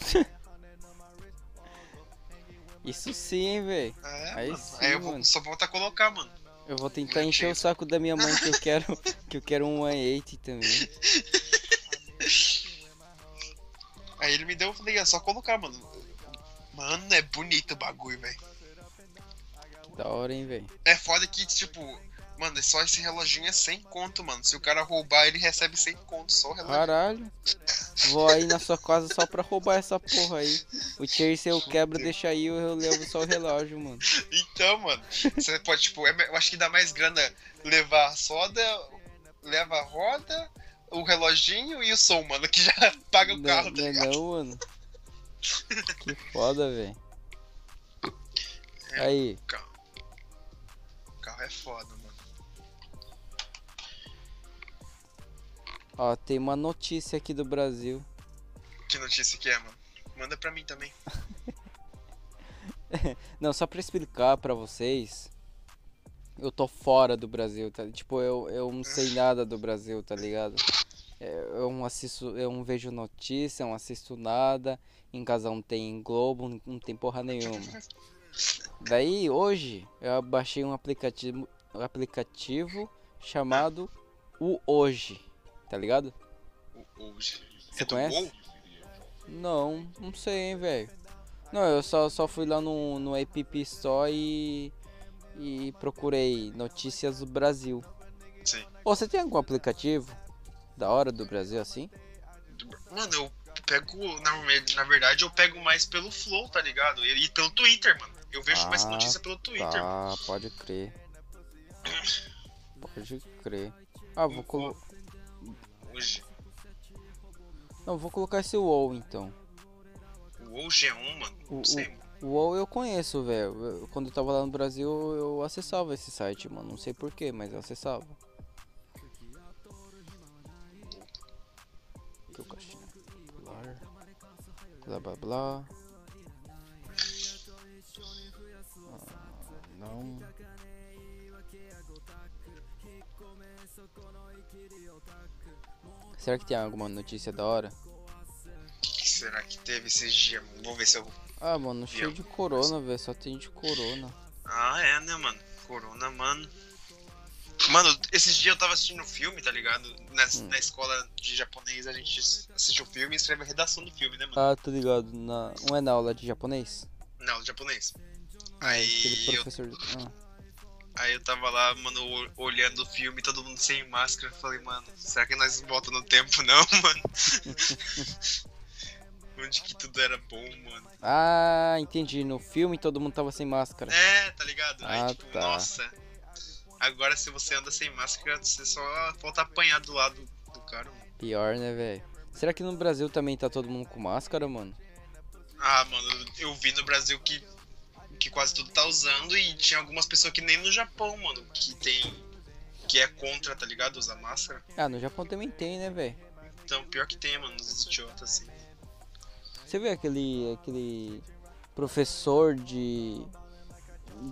(laughs) Isso sim, hein, velho. É, Aí mano. sim, Aí eu vou, só voltar a colocar, mano. Eu vou tentar encher o saco da minha mãe que eu (laughs) quero que eu quero um 180 também. (laughs) Aí ele me deu, eu falei, é só colocar, mano. Mano, é bonito o bagulho, velho. Da hora, hein, velho. É foda que, tipo, mano, é só esse reloginho é 100 conto, mano. Se o cara roubar, ele recebe 100 conto, só o relógio. Caralho. Vou aí na sua casa só pra roubar essa porra aí. O Chase eu quebro, deixa aí, eu levo só o relógio, mano. Então, mano, você pode, tipo, é eu acho que dá mais grana levar a soda, leva a roda, o reloginho e o som, mano, que já (laughs) paga o Não, carro, tá não, ligado? não, mano. Que foda, velho. É. Aí, O carro é foda, mano. Ó, tem uma notícia aqui do Brasil. Que notícia que é, mano? Manda pra mim também. (laughs) Não, só pra explicar pra vocês. eu tô fora do Brasil, tá? Tipo, eu, eu não sei (laughs) nada do Brasil, tá ligado? É, Eu não assisto, eu não vejo notícia, eu não assisto nada. Em casa não tem Globo, não- não tem porra nenhuma. Daí, hoje, eu baixei um aplicativo, um aplicativo chamado O Hoje, tá ligado? Você É conhece? Não, não sei, hein, velho. Não, eu só, só fui lá no, no App Store e, e procurei notícias do Brasil. Sim. Ô, você tem algum aplicativo da hora do Brasil assim? Mano, eu pego. Na, na verdade, eu pego mais pelo Flow, tá ligado? E, e pelo Twitter, mano. Eu vejo mais Ah, notícia pelo Twitter. mano. Tá, pode crer. (clears throat) Pode crer. Ah, vou colo... Hoje. Não, vou colocar esse WoW então. O WoW G1, mano. O- Não sei, mano. O WoW eu conheço, velho. Quando eu tava lá no Brasil, eu acessava esse site, mano. Não sei porquê, mas eu acessava. Que o caixinha. Blá blá blá. Ah, não. Será que tem alguma notícia da hora? O que será que teve esses dias? Vou ver se eu. Ah, mano, cheio Eu- de corona, velho. Só tem de corona. Ah, é, né, mano? Corona, mano. Mano, esses dias eu tava assistindo um filme, tá ligado? Na, Hum. na escola de japonês a gente assiste o filme e escreve a redação do filme, né, mano? Ah, tô ligado. Na... Não é na aula de japonês? Não, japonês. Aquele Aí eu, professor. Ah. Aí eu tava lá, mano, olhando o filme, todo mundo sem máscara. Falei, mano, será que nós volta no tempo, (laughs) não, mano? (laughs) Onde que tudo era bom, mano. ah, entendi. No filme todo mundo tava sem máscara. É, tá ligado? Aí, Ah, tipo, tá. nossa. Agora, se você anda sem máscara, você só falta apanhar do lado do cara, mano. Pior, né, velho? Será que no Brasil também tá todo mundo com máscara, mano? Ah, mano, eu vi no Brasil que, que quase tudo tá usando e tinha algumas pessoas que nem no Japão, mano, que tem. que é contra, tá ligado? Usar máscara. Ah, no Japão também tem, né, velho? Então, pior que tem, mano, nos idiotas, assim. Você vê aquele aquele professor de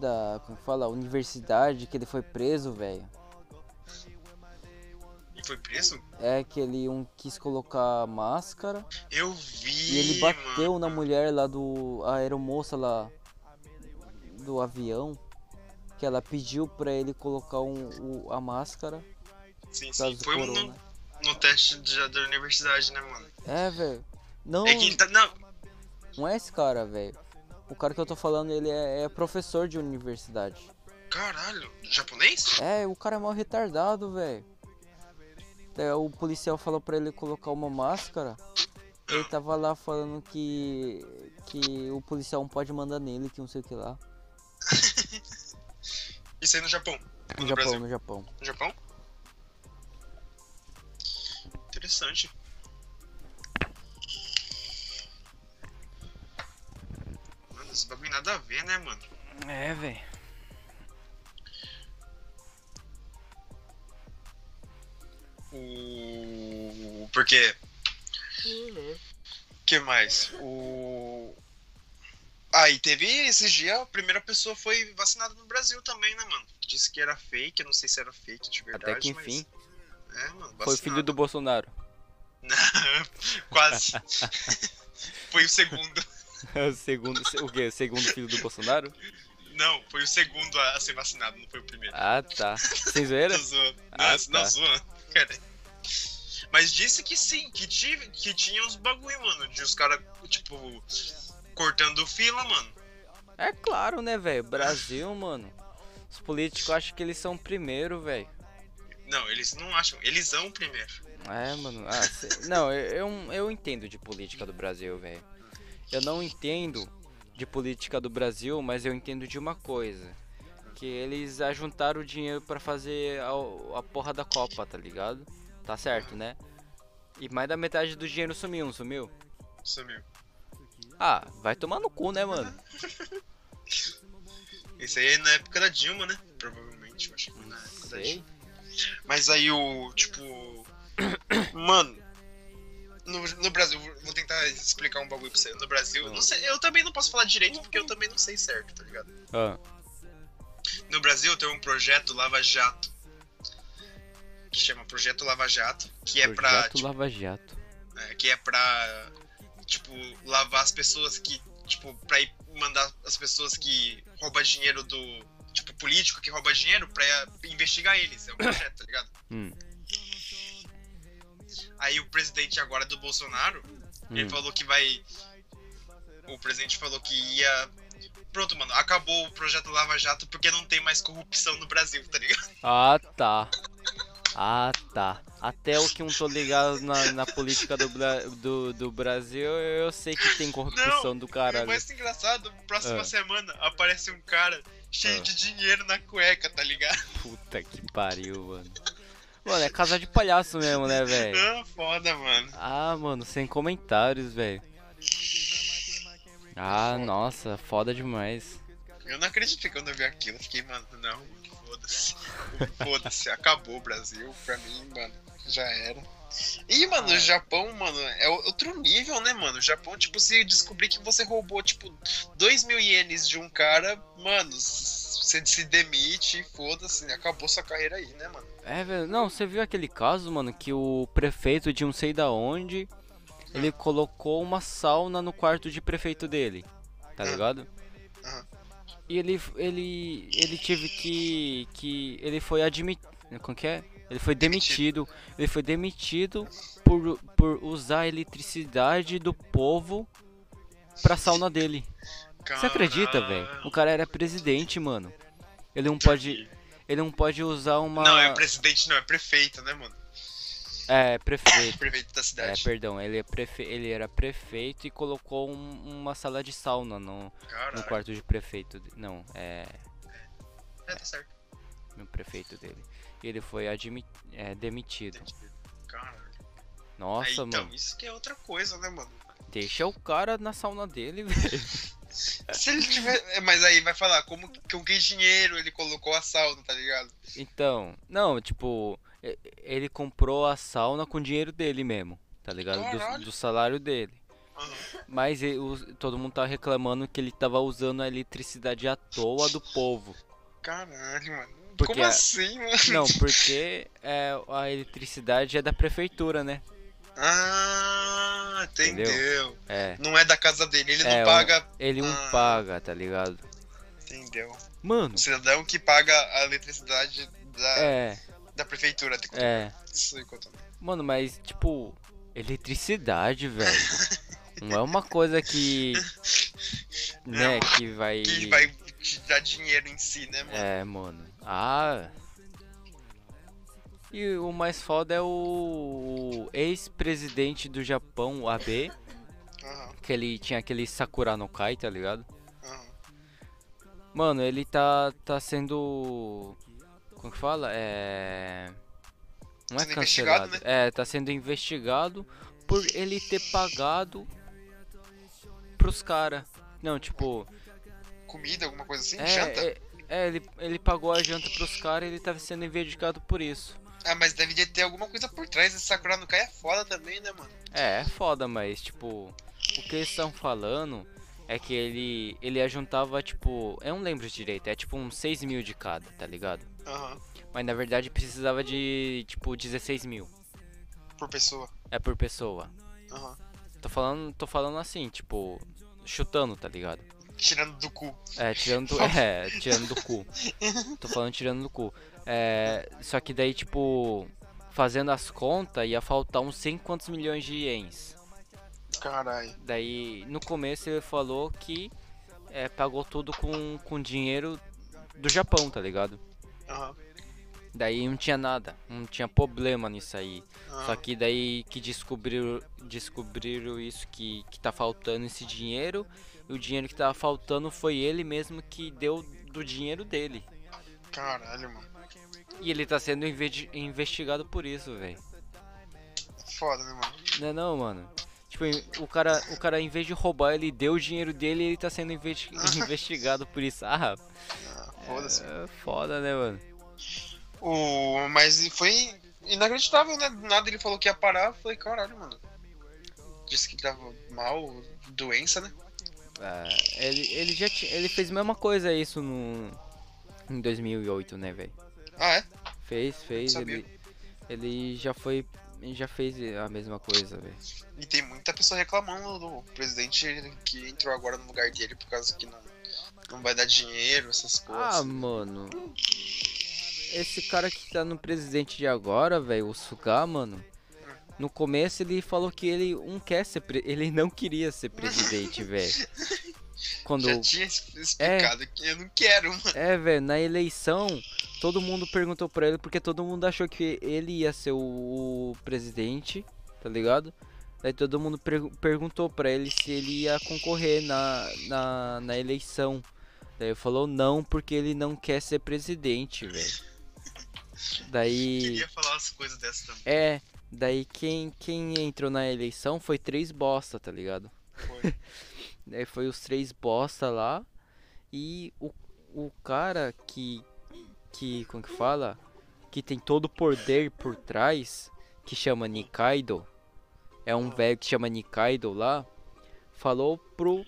da, como fala, universidade que ele foi preso, velho? E foi preso? É que ele um quis colocar máscara Eu vi. e ele bateu mano. na mulher lá do a aeromoça lá do avião que ela pediu pra ele colocar um, o- a máscara Sim, sim. Foi no, no teste de- da universidade, né, mano? É, velho. Não, É que tá. Não, não é esse cara, velho. O cara que eu tô falando, ele é, é professor de universidade. caralho, japonês? É, o cara é mal retardado, velho. É, O policial falou pra ele colocar uma máscara. Ele tava lá falando que que o policial não pode mandar nele, que não sei o que lá. (laughs) Isso aí no Japão. No No Japão, Brasil. no Japão. No Japão? Interessante. Mano, esse bagulho nada a ver, né, mano? É, velho. O. Porque. que mais? O. Ah, e teve esses dias, a primeira pessoa foi vacinada no Brasil também, né, mano? Disse que era fake, eu não sei se era fake de verdade. Até que mas- enfim. É, mano, Foi o filho do Bolsonaro. (laughs) Quase. (laughs) foi o segundo. o segundo, o quê? O segundo filho do Bolsonaro? Não, foi o segundo a ser vacinado, não foi o primeiro. Ah, tá. Sem zoeira? (laughs) Tô zoando. Ah, não, não tá. zoando, cara. Mas disse que sim, que, tive, que tinha uns bagulho, mano, de os caras, tipo, cortando fila, mano. É claro, né, velho? Brasil, mano. Os políticos acham que eles são o primeiro, velho. Não, eles não acham, eles são o primeiro. É, mano. Ah, cê- Não, eu, eu, eu entendo de política do Brasil, velho. Eu não entendo de política do Brasil, mas eu entendo de uma coisa. Que eles ajuntaram o dinheiro pra fazer a, a porra da Copa, tá ligado? Tá certo, né? E mais da metade do dinheiro sumiu, não sumiu? Sumiu. Ah, vai tomar no cu, né, mano? (laughs) Esse aí é na época da Dilma, né? Provavelmente, eu acho que foi na época da Sei. Dilma. Mas aí o, tipo. (coughs) Mano. No, no Brasil, vou tentar explicar um bagulho pra você. No Brasil, eu não sei, eu também não posso falar direito porque eu também não sei certo, tá ligado? Ah, no Brasil tem um projeto Lava Jato. Que chama Projeto Lava Jato. Que é pra. Projeto tipo, Lava Jato. é, que é pra. Tipo, lavar as pessoas que. Tipo, pra ir mandar as pessoas que roubam dinheiro do. Tipo, político que rouba dinheiro pra investigar eles. É um projeto, tá ligado? Hum, Aí o presidente agora do Bolsonaro, ele hum. falou que vai. O presidente falou que ia. Pronto, mano, acabou o projeto Lava Jato porque não tem mais corrupção no Brasil, tá ligado? Ah, tá. Ah, tá. Até o que um tô ligado na, na política do, do, do Brasil, eu sei que tem corrupção do O caralho. mais engraçado, próxima Ah. semana aparece um cara cheio Ah. de dinheiro na cueca, tá ligado? Puta que pariu, mano. Mano, é casa de palhaço mesmo, né, velho? Ah, foda, mano. Ah, mano, sem comentários, velho. Ah, nossa, foda demais. Eu não acreditei quando eu vi aquilo. Eu Fiquei, mano, não, foda-se. Foda-se, acabou o Brasil. Pra mim, mano, já era. E, mano, o Japão, mano, é outro nível, né, mano? O Japão, tipo, se descobrir que você roubou, tipo, 2 mil ienes de um cara, mano, você se demite, foda-se, acabou sua carreira aí, né, mano? É, velho. Não, você viu aquele caso, mano, que o prefeito de não sei da onde, ele colocou uma sauna no quarto de prefeito dele. Tá Ah. ligado? E ele ele ele teve que que ele foi admitido, como que é? Ele foi demitido. Ele foi demitido por por usar a eletricidade do povo pra sauna dele. Você acredita, velho? O cara era presidente, mano. Ele não pode ele não pode usar uma Não, é presidente, não, é prefeito, né, mano? É, prefeito. (coughs) Prefeito da É, cidade. perdão, ele, é prefe... ele era prefeito e colocou um- uma sala de sauna no, no Caralho. quarto de prefeito. de- Não, é É, tá certo. no prefeito dele. Ele foi admi... é, demitido. Caralho. Nossa, Aí, então, mano. isso que é outra coisa, né, mano? Deixa o cara na sauna dele, velho. (laughs) Se ele tiver. é, Mas aí vai falar, como com que dinheiro ele colocou a sauna, tá ligado? Então, não, tipo, ele comprou a sauna com dinheiro dele mesmo, tá ligado? Do, do salário dele. Mas e- o- todo mundo tá reclamando que ele tava usando a eletricidade à toa do povo. Caralho, mano. Porque Como assim, mano? Não, (laughs) porque é, a eletricidade é da prefeitura, né? Ah, entendeu. Entendeu? É. Não é da casa dele, ele É, não paga. Ele não Ah. paga, tá ligado? Entendeu. Mano, O cidadão que paga a eletricidade da, é, da prefeitura. É. Mano, mas tipo, eletricidade, velho. (laughs) Não é uma coisa que. (laughs) Né, que vai. Que vai te dar dinheiro em si, né, mano? É, mano. Ah. E o mais foda é o ex-presidente do Japão, o Abe, Aham, que ele tinha aquele Sakura no Kai, tá ligado? aham. Mano, ele tá tá sendo como que fala? É não é Sendo cancelado. É, tá sendo investigado por ele ter pagado pros cara. Não, tipo, Comida, alguma coisa assim? é, Janta? é, é, ele, ele pagou a janta pros caras e ele tava sendo investigado por isso. Ah, mas deve de ter alguma coisa por trás. Esse Sakura no Kai é foda também, né, mano? É, é foda, mas tipo, o que eles estão falando é que ele ele ajuntava tipo, eu não lembro direito, é tipo uns 6 mil de cada, tá ligado? Aham. Mas na verdade precisava de tipo 16 mil. Por pessoa. É por pessoa. Aham. Tô falando, tô falando assim, tipo, chutando, tá ligado? Tirando do cu. É, tirando do, (laughs) é, tirando do cu. Tô falando tirando do cu. É, só que daí, tipo, fazendo as contas, ia faltar uns 100 quantos milhões de ienes. Caralho. Daí, no começo ele falou que é, pagou tudo com, com dinheiro do Japão, tá ligado? Aham. Daí não tinha nada, não tinha problema nisso aí. aham. Só que daí que descobriram, descobriram isso que, que tá faltando esse dinheiro. O dinheiro que tava faltando foi ele mesmo que deu do dinheiro dele. Caralho, mano. E ele tá sendo investi- investigado por isso, velho. Foda, né, mano? Não é não, mano? Tipo, o cara, o cara, em vez de roubar, ele deu o dinheiro dele e ele tá sendo investi- (laughs) investigado por isso. Ah, Ah, Foda-se. é foda, né, mano? O... Mas foi inacreditável, né? Nada ele falou que ia parar. Eu falei, caralho, mano. Disse que tava mal, doença, né? Ah, ele, ele já ele fez a mesma coisa isso no Em 2008, né, velho? Ah, é? Fez, fez. Ele, ele já foi. Já fez a mesma coisa, velho. E tem muita pessoa reclamando do presidente que entrou agora no lugar dele por causa que não, não vai dar dinheiro, essas coisas. Ah, mano. Esse cara que tá no presidente de agora, velho, o Suga, mano. No começo ele falou que ele não quer ser ele não queria ser presidente, (laughs) velho. Quando Já tinha explicado que eu não quero, mano. é, velho, na eleição, todo mundo perguntou pra ele porque todo mundo achou que ele ia ser o, o presidente, tá ligado? Daí todo mundo pergu- perguntou pra ele se ele ia concorrer na, na, na eleição. Daí ele falou não porque ele não quer ser presidente, velho. (laughs) Daí Queria falar umas coisas dessas também. é, daí quem quem entrou na eleição foi três bosta, tá ligado? Foi. (laughs) Daí foi os três bosta lá. E o, o cara que. Que. Como que fala? Que tem todo o poder por trás. Que chama Nikaido. É um velho que chama Nikaido lá. Falou pro.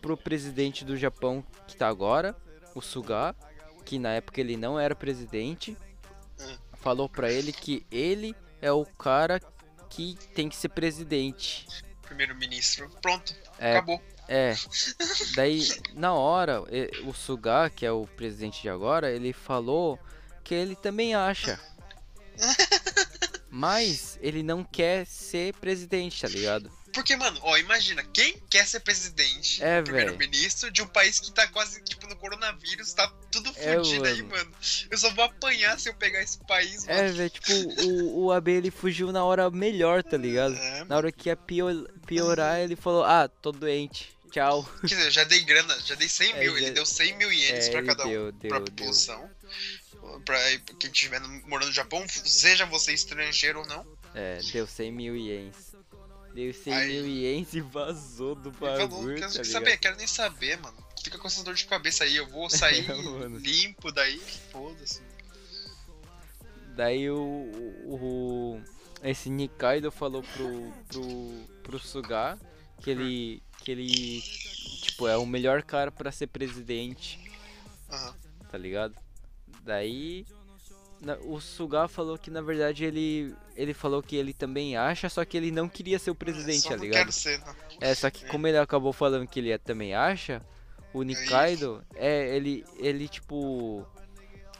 Pro presidente do Japão que tá agora. O Suga. Que na época ele não era presidente. Falou pra ele que ele é o cara que tem que ser presidente. Primeiro-ministro. Pronto, É, acabou. é. (laughs) Daí, na hora, o Suga, que é o presidente de agora, ele falou que ele também acha. (laughs) Mas ele não quer ser presidente, tá ligado? Porque, mano, ó, imagina, quem quer ser presidente, É, primeiro-ministro de um país que tá quase, tipo, no coronavírus, tá tudo É, fudido aí, mano. mano. Eu só vou apanhar se eu pegar esse país, mano. É, velho, tipo, o, o AB ele fugiu na hora melhor, tá ligado? É, Na hora que ia pio- piorar, ele falou: Ah, tô doente, tchau. Quer dizer, eu já dei grana, já dei 100 É, mil. já- Ele deu 100 mil ienes É, pra cada um, deu, pra deu, deu. população. Pra quem estiver morando no Japão, seja você estrangeiro ou não. É, deu 100 mil ienes. Deu 100 Aí- mil ienes e vazou do Ele falou, bagulho, quero tá saber, quero nem saber, mano. Fica com essa dor de cabeça aí, eu vou (laughs) sair É, limpo daí, foda-se. Daí o, o, o- esse Nikaido falou pro, pro, pro Suga que ele que ele tipo é o melhor cara pra ser presidente, Aham. tá ligado? Daí na- o Suga falou que na verdade ele ele falou que ele também acha, só que ele não queria ser o presidente, Só tá ligado? quero ser, não. É, só que como ele acabou falando que ele também acha, o Nikaido, é, ele, ele tipo.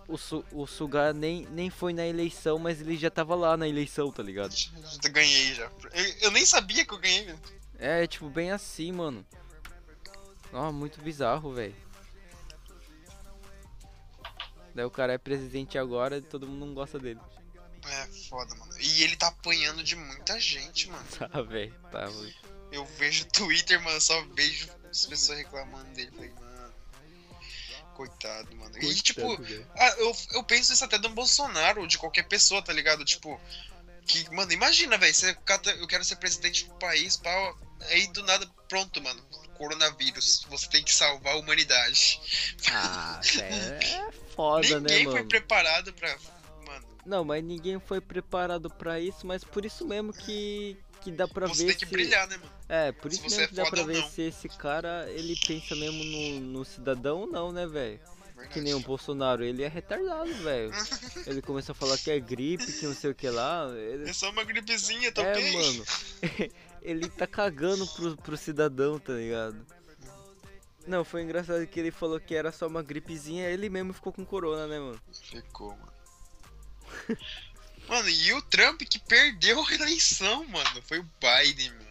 O, Su, o Suga nem, nem foi na eleição, mas ele já tava lá na eleição, tá ligado? Já ganhei já. Eu, eu nem sabia que eu ganhei, velho. É, tipo, bem assim, mano. Ó, muito bizarro, velho. Daí o cara é presidente agora e todo mundo não gosta dele. É foda, mano. E ele tá apanhando de muita gente, mano. (laughs) Tá, velho. Tá, velho. Eu vejo Twitter, mano, só vejo as pessoas reclamando dele. Falei, mano. Coitado, mano. E tipo, Coitado, velho. ah, eu, eu penso isso até do Bolsonaro, de qualquer pessoa, tá ligado? Tipo, que, mano, imagina, velho, eu quero ser presidente do país, pá, aí do nada, pronto, mano. Coronavírus, você tem que salvar a humanidade. Ah. (laughs) É foda, né, Ninguém foi mano? preparado pra. Não, mas ninguém foi preparado pra isso, mas por isso mesmo que, que dá pra você ver tem que se... brilhar, né, mano? É, por se isso você mesmo é que dá pra ver não. se esse cara, ele pensa mesmo no, no cidadão ou não, né, velho? Que nem o Bolsonaro, ele é retardado, velho. (laughs) Ele começou a falar que é gripe, que não sei o que lá. Ele... É só uma gripezinha, tá É, ok? mano. (laughs) ele tá cagando pro, pro cidadão, tá ligado? Não, foi engraçado que ele falou que era só uma gripezinha, ele mesmo ficou com corona, né, mano? Ficou, mano. Mano, e o Trump que perdeu a eleição, mano. Foi o Biden, mano.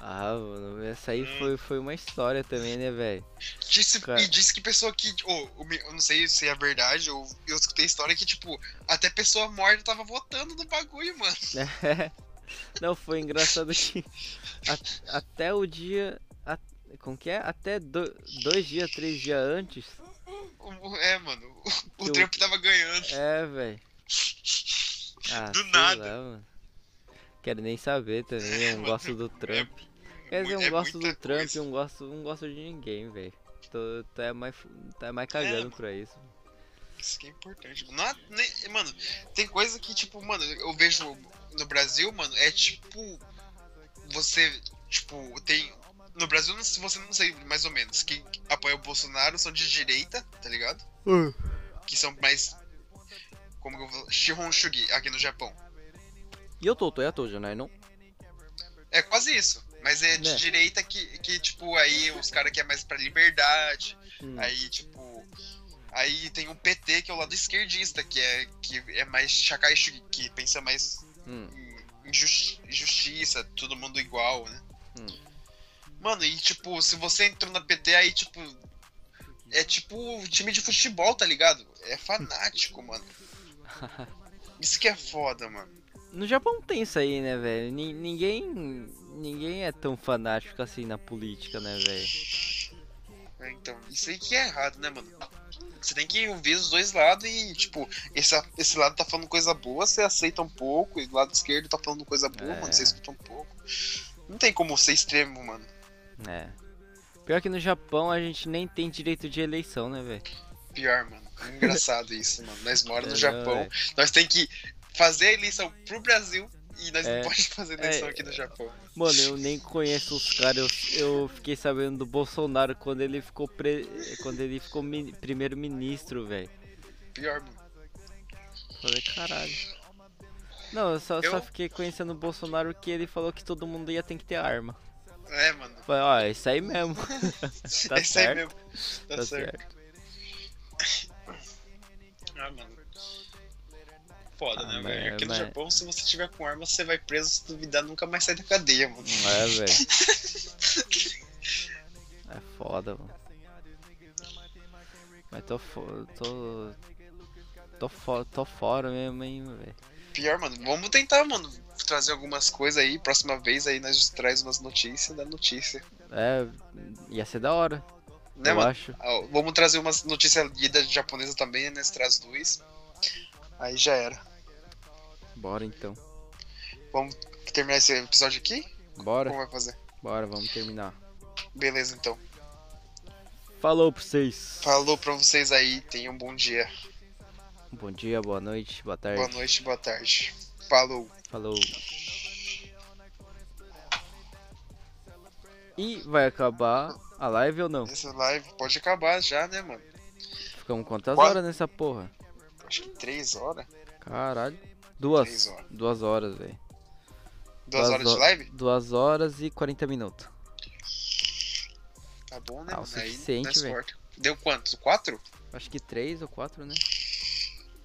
Ah, mano, essa aí Hum. foi, foi uma história também, né, velho? Cara. E disse que pessoa que. Oh, o me- eu não sei se é verdade, ou eu escutei história que, tipo, até pessoa morta tava votando no bagulho, mano. (laughs) Não, foi engraçado que a- até o dia. a- como que é? Até do- dois dias, três dias antes. É, mano. O, o Trump tava ganhando. É, velho. Ah, Do nada. lá. Quero nem saber também, eu não mano, gosto do Trump. Quer dizer, eu não é gosto do Trump, coisa. eu não gosto, não gosto de ninguém, velho. Tô, tô é mais, tá mais cagando mano. pra isso. Isso que é importante. Não, nem- mano, tem coisa que, tipo, mano, eu vejo no Brasil, mano, é tipo. Você, tipo, tem no Brasil, não- você não sei mais ou menos, quem apoia o Bolsonaro são de direita, tá ligado? Que são mais. Como que eu vou. Shihonshugi, aqui no Japão. E eu tô, tô e tô, já, não é? É quase isso. Mas é de Né. direita que, que, tipo, aí os caras que é mais pra liberdade. Hum. Aí, tipo. Aí tem o PT, que é o lado esquerdista, que é, que é mais Shakaishugi, que pensa mais Hum. em justi- justiça, todo mundo igual, né? Hum. Mano, e tipo, se você entrou na PT, aí, tipo. É tipo time de futebol, tá ligado? É fanático, mano. (laughs) Isso que é foda, mano. No Japão tem isso aí, né, velho? Ni- Ninguém. Ninguém é tão fanático assim na política, né, velho? É, Então, isso aí que é errado, né, mano? Você tem que ouvir os dois lados e, tipo, esse, esse lado tá falando coisa boa, você aceita um pouco, e o lado esquerdo tá falando coisa boa, É. mano, você escuta um pouco. Não tem como ser extremo, mano. É. Pior que no Japão a gente nem tem direito de eleição, né, velho? Pior, mano. Engraçado isso, mano. Nós moramos no É, Japão, velho. nós tem que fazer a eleição pro Brasil e nós É. não podemos fazer eleição É. aqui no Japão. Mano, eu nem conheço os caras. Eu, eu fiquei sabendo do Bolsonaro quando ele ficou pre... quando ele ficou mi- primeiro-ministro, velho. Pior, mano. Falei, caralho. Não, eu só, Eu- só fiquei conhecendo o Bolsonaro que ele falou que todo mundo ia ter que ter arma. É, mano. Falei, ó, é isso aí mesmo. (laughs) (laughs) Tá é isso certo. aí mesmo. Tá, Tá certo. certo. Ah, mano. Foda, Ah, né, mas- velho? Aqui no mas- Japão, se você tiver com arma, você vai preso, se duvidar, nunca mais sai da cadeia, mano. Não é, velho. (laughs) É foda, mano. Mas tô fo... tô. Tô, fo... tô fora mesmo, hein, velho. Pior, mano. Vamos tentar, mano, trazer algumas coisas aí. Próxima vez aí nós traz umas notícias da notícia. É, ia ser da hora, Né, eu mano? acho. Ah, Vamos trazer umas notícias lidas japonesa também, né? Nós traz dois. Aí já era. Bora então. Vamos terminar esse episódio aqui? Bora, Como vai fazer? bora, vamos terminar. Beleza, então. Falou pra vocês. Falou pra vocês aí. Tenham um bom dia. Bom dia, boa noite, boa tarde. Boa noite, boa tarde. Falou. Falou. E vai acabar a live ou não? Essa live pode acabar já, né, mano? Ficamos quantas Quatro. horas nessa porra? Acho que três horas. Caralho. Duas. Três horas. Duas horas, velho. Duas horas de live? Duas horas e 40 minutos. Tá bom, né? Ah, o suficiente, velho. Deu quantos? Quatro? Acho que três ou quatro, né?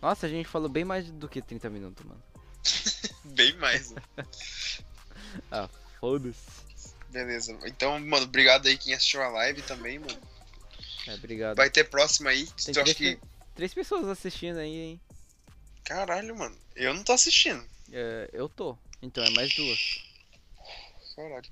Nossa, a gente falou bem mais do que 30 minutos, mano. (laughs) Bem mais. né? (laughs) Foda-se. Beleza. Então, mano, obrigado aí quem assistiu a live também, mano. É, obrigado. Vai ter próxima aí. Tem três, que. três pessoas assistindo aí, hein? Caralho, mano. Eu não tô assistindo. É, eu tô. Então é mais duas. Caralho.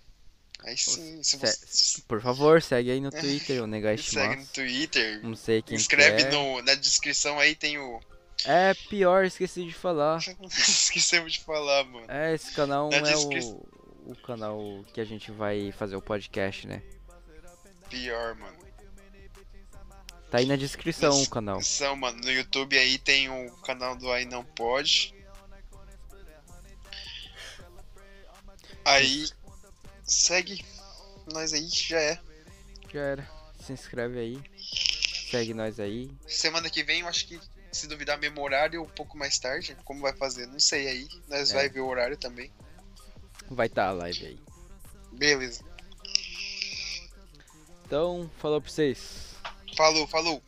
Aí sim, se você Por favor, segue aí no. (laughs) Twitter, o Negashi segue no Twitter, Não sei quem escreve é. no, na descrição aí, tem o. É pior, esqueci de falar. (laughs) Esquecemos de falar, mano. É, esse canal Na é descri- o, o canal que a gente vai fazer o podcast, né? Pior, mano. Tá aí na descrição o canal. São, mano. No YouTube aí tem o canal do Aí Não Pode. Aí. Segue nós aí, já é. Já era. Se inscreve aí. Segue nós aí. Semana que vem, eu acho que, se duvidar, mesmo horário, um pouco mais tarde. Como vai fazer? Não sei aí. Nós É. vai ver o horário também. Vai estar tá a live aí. Beleza. Então, falou pra vocês. Falou, falou.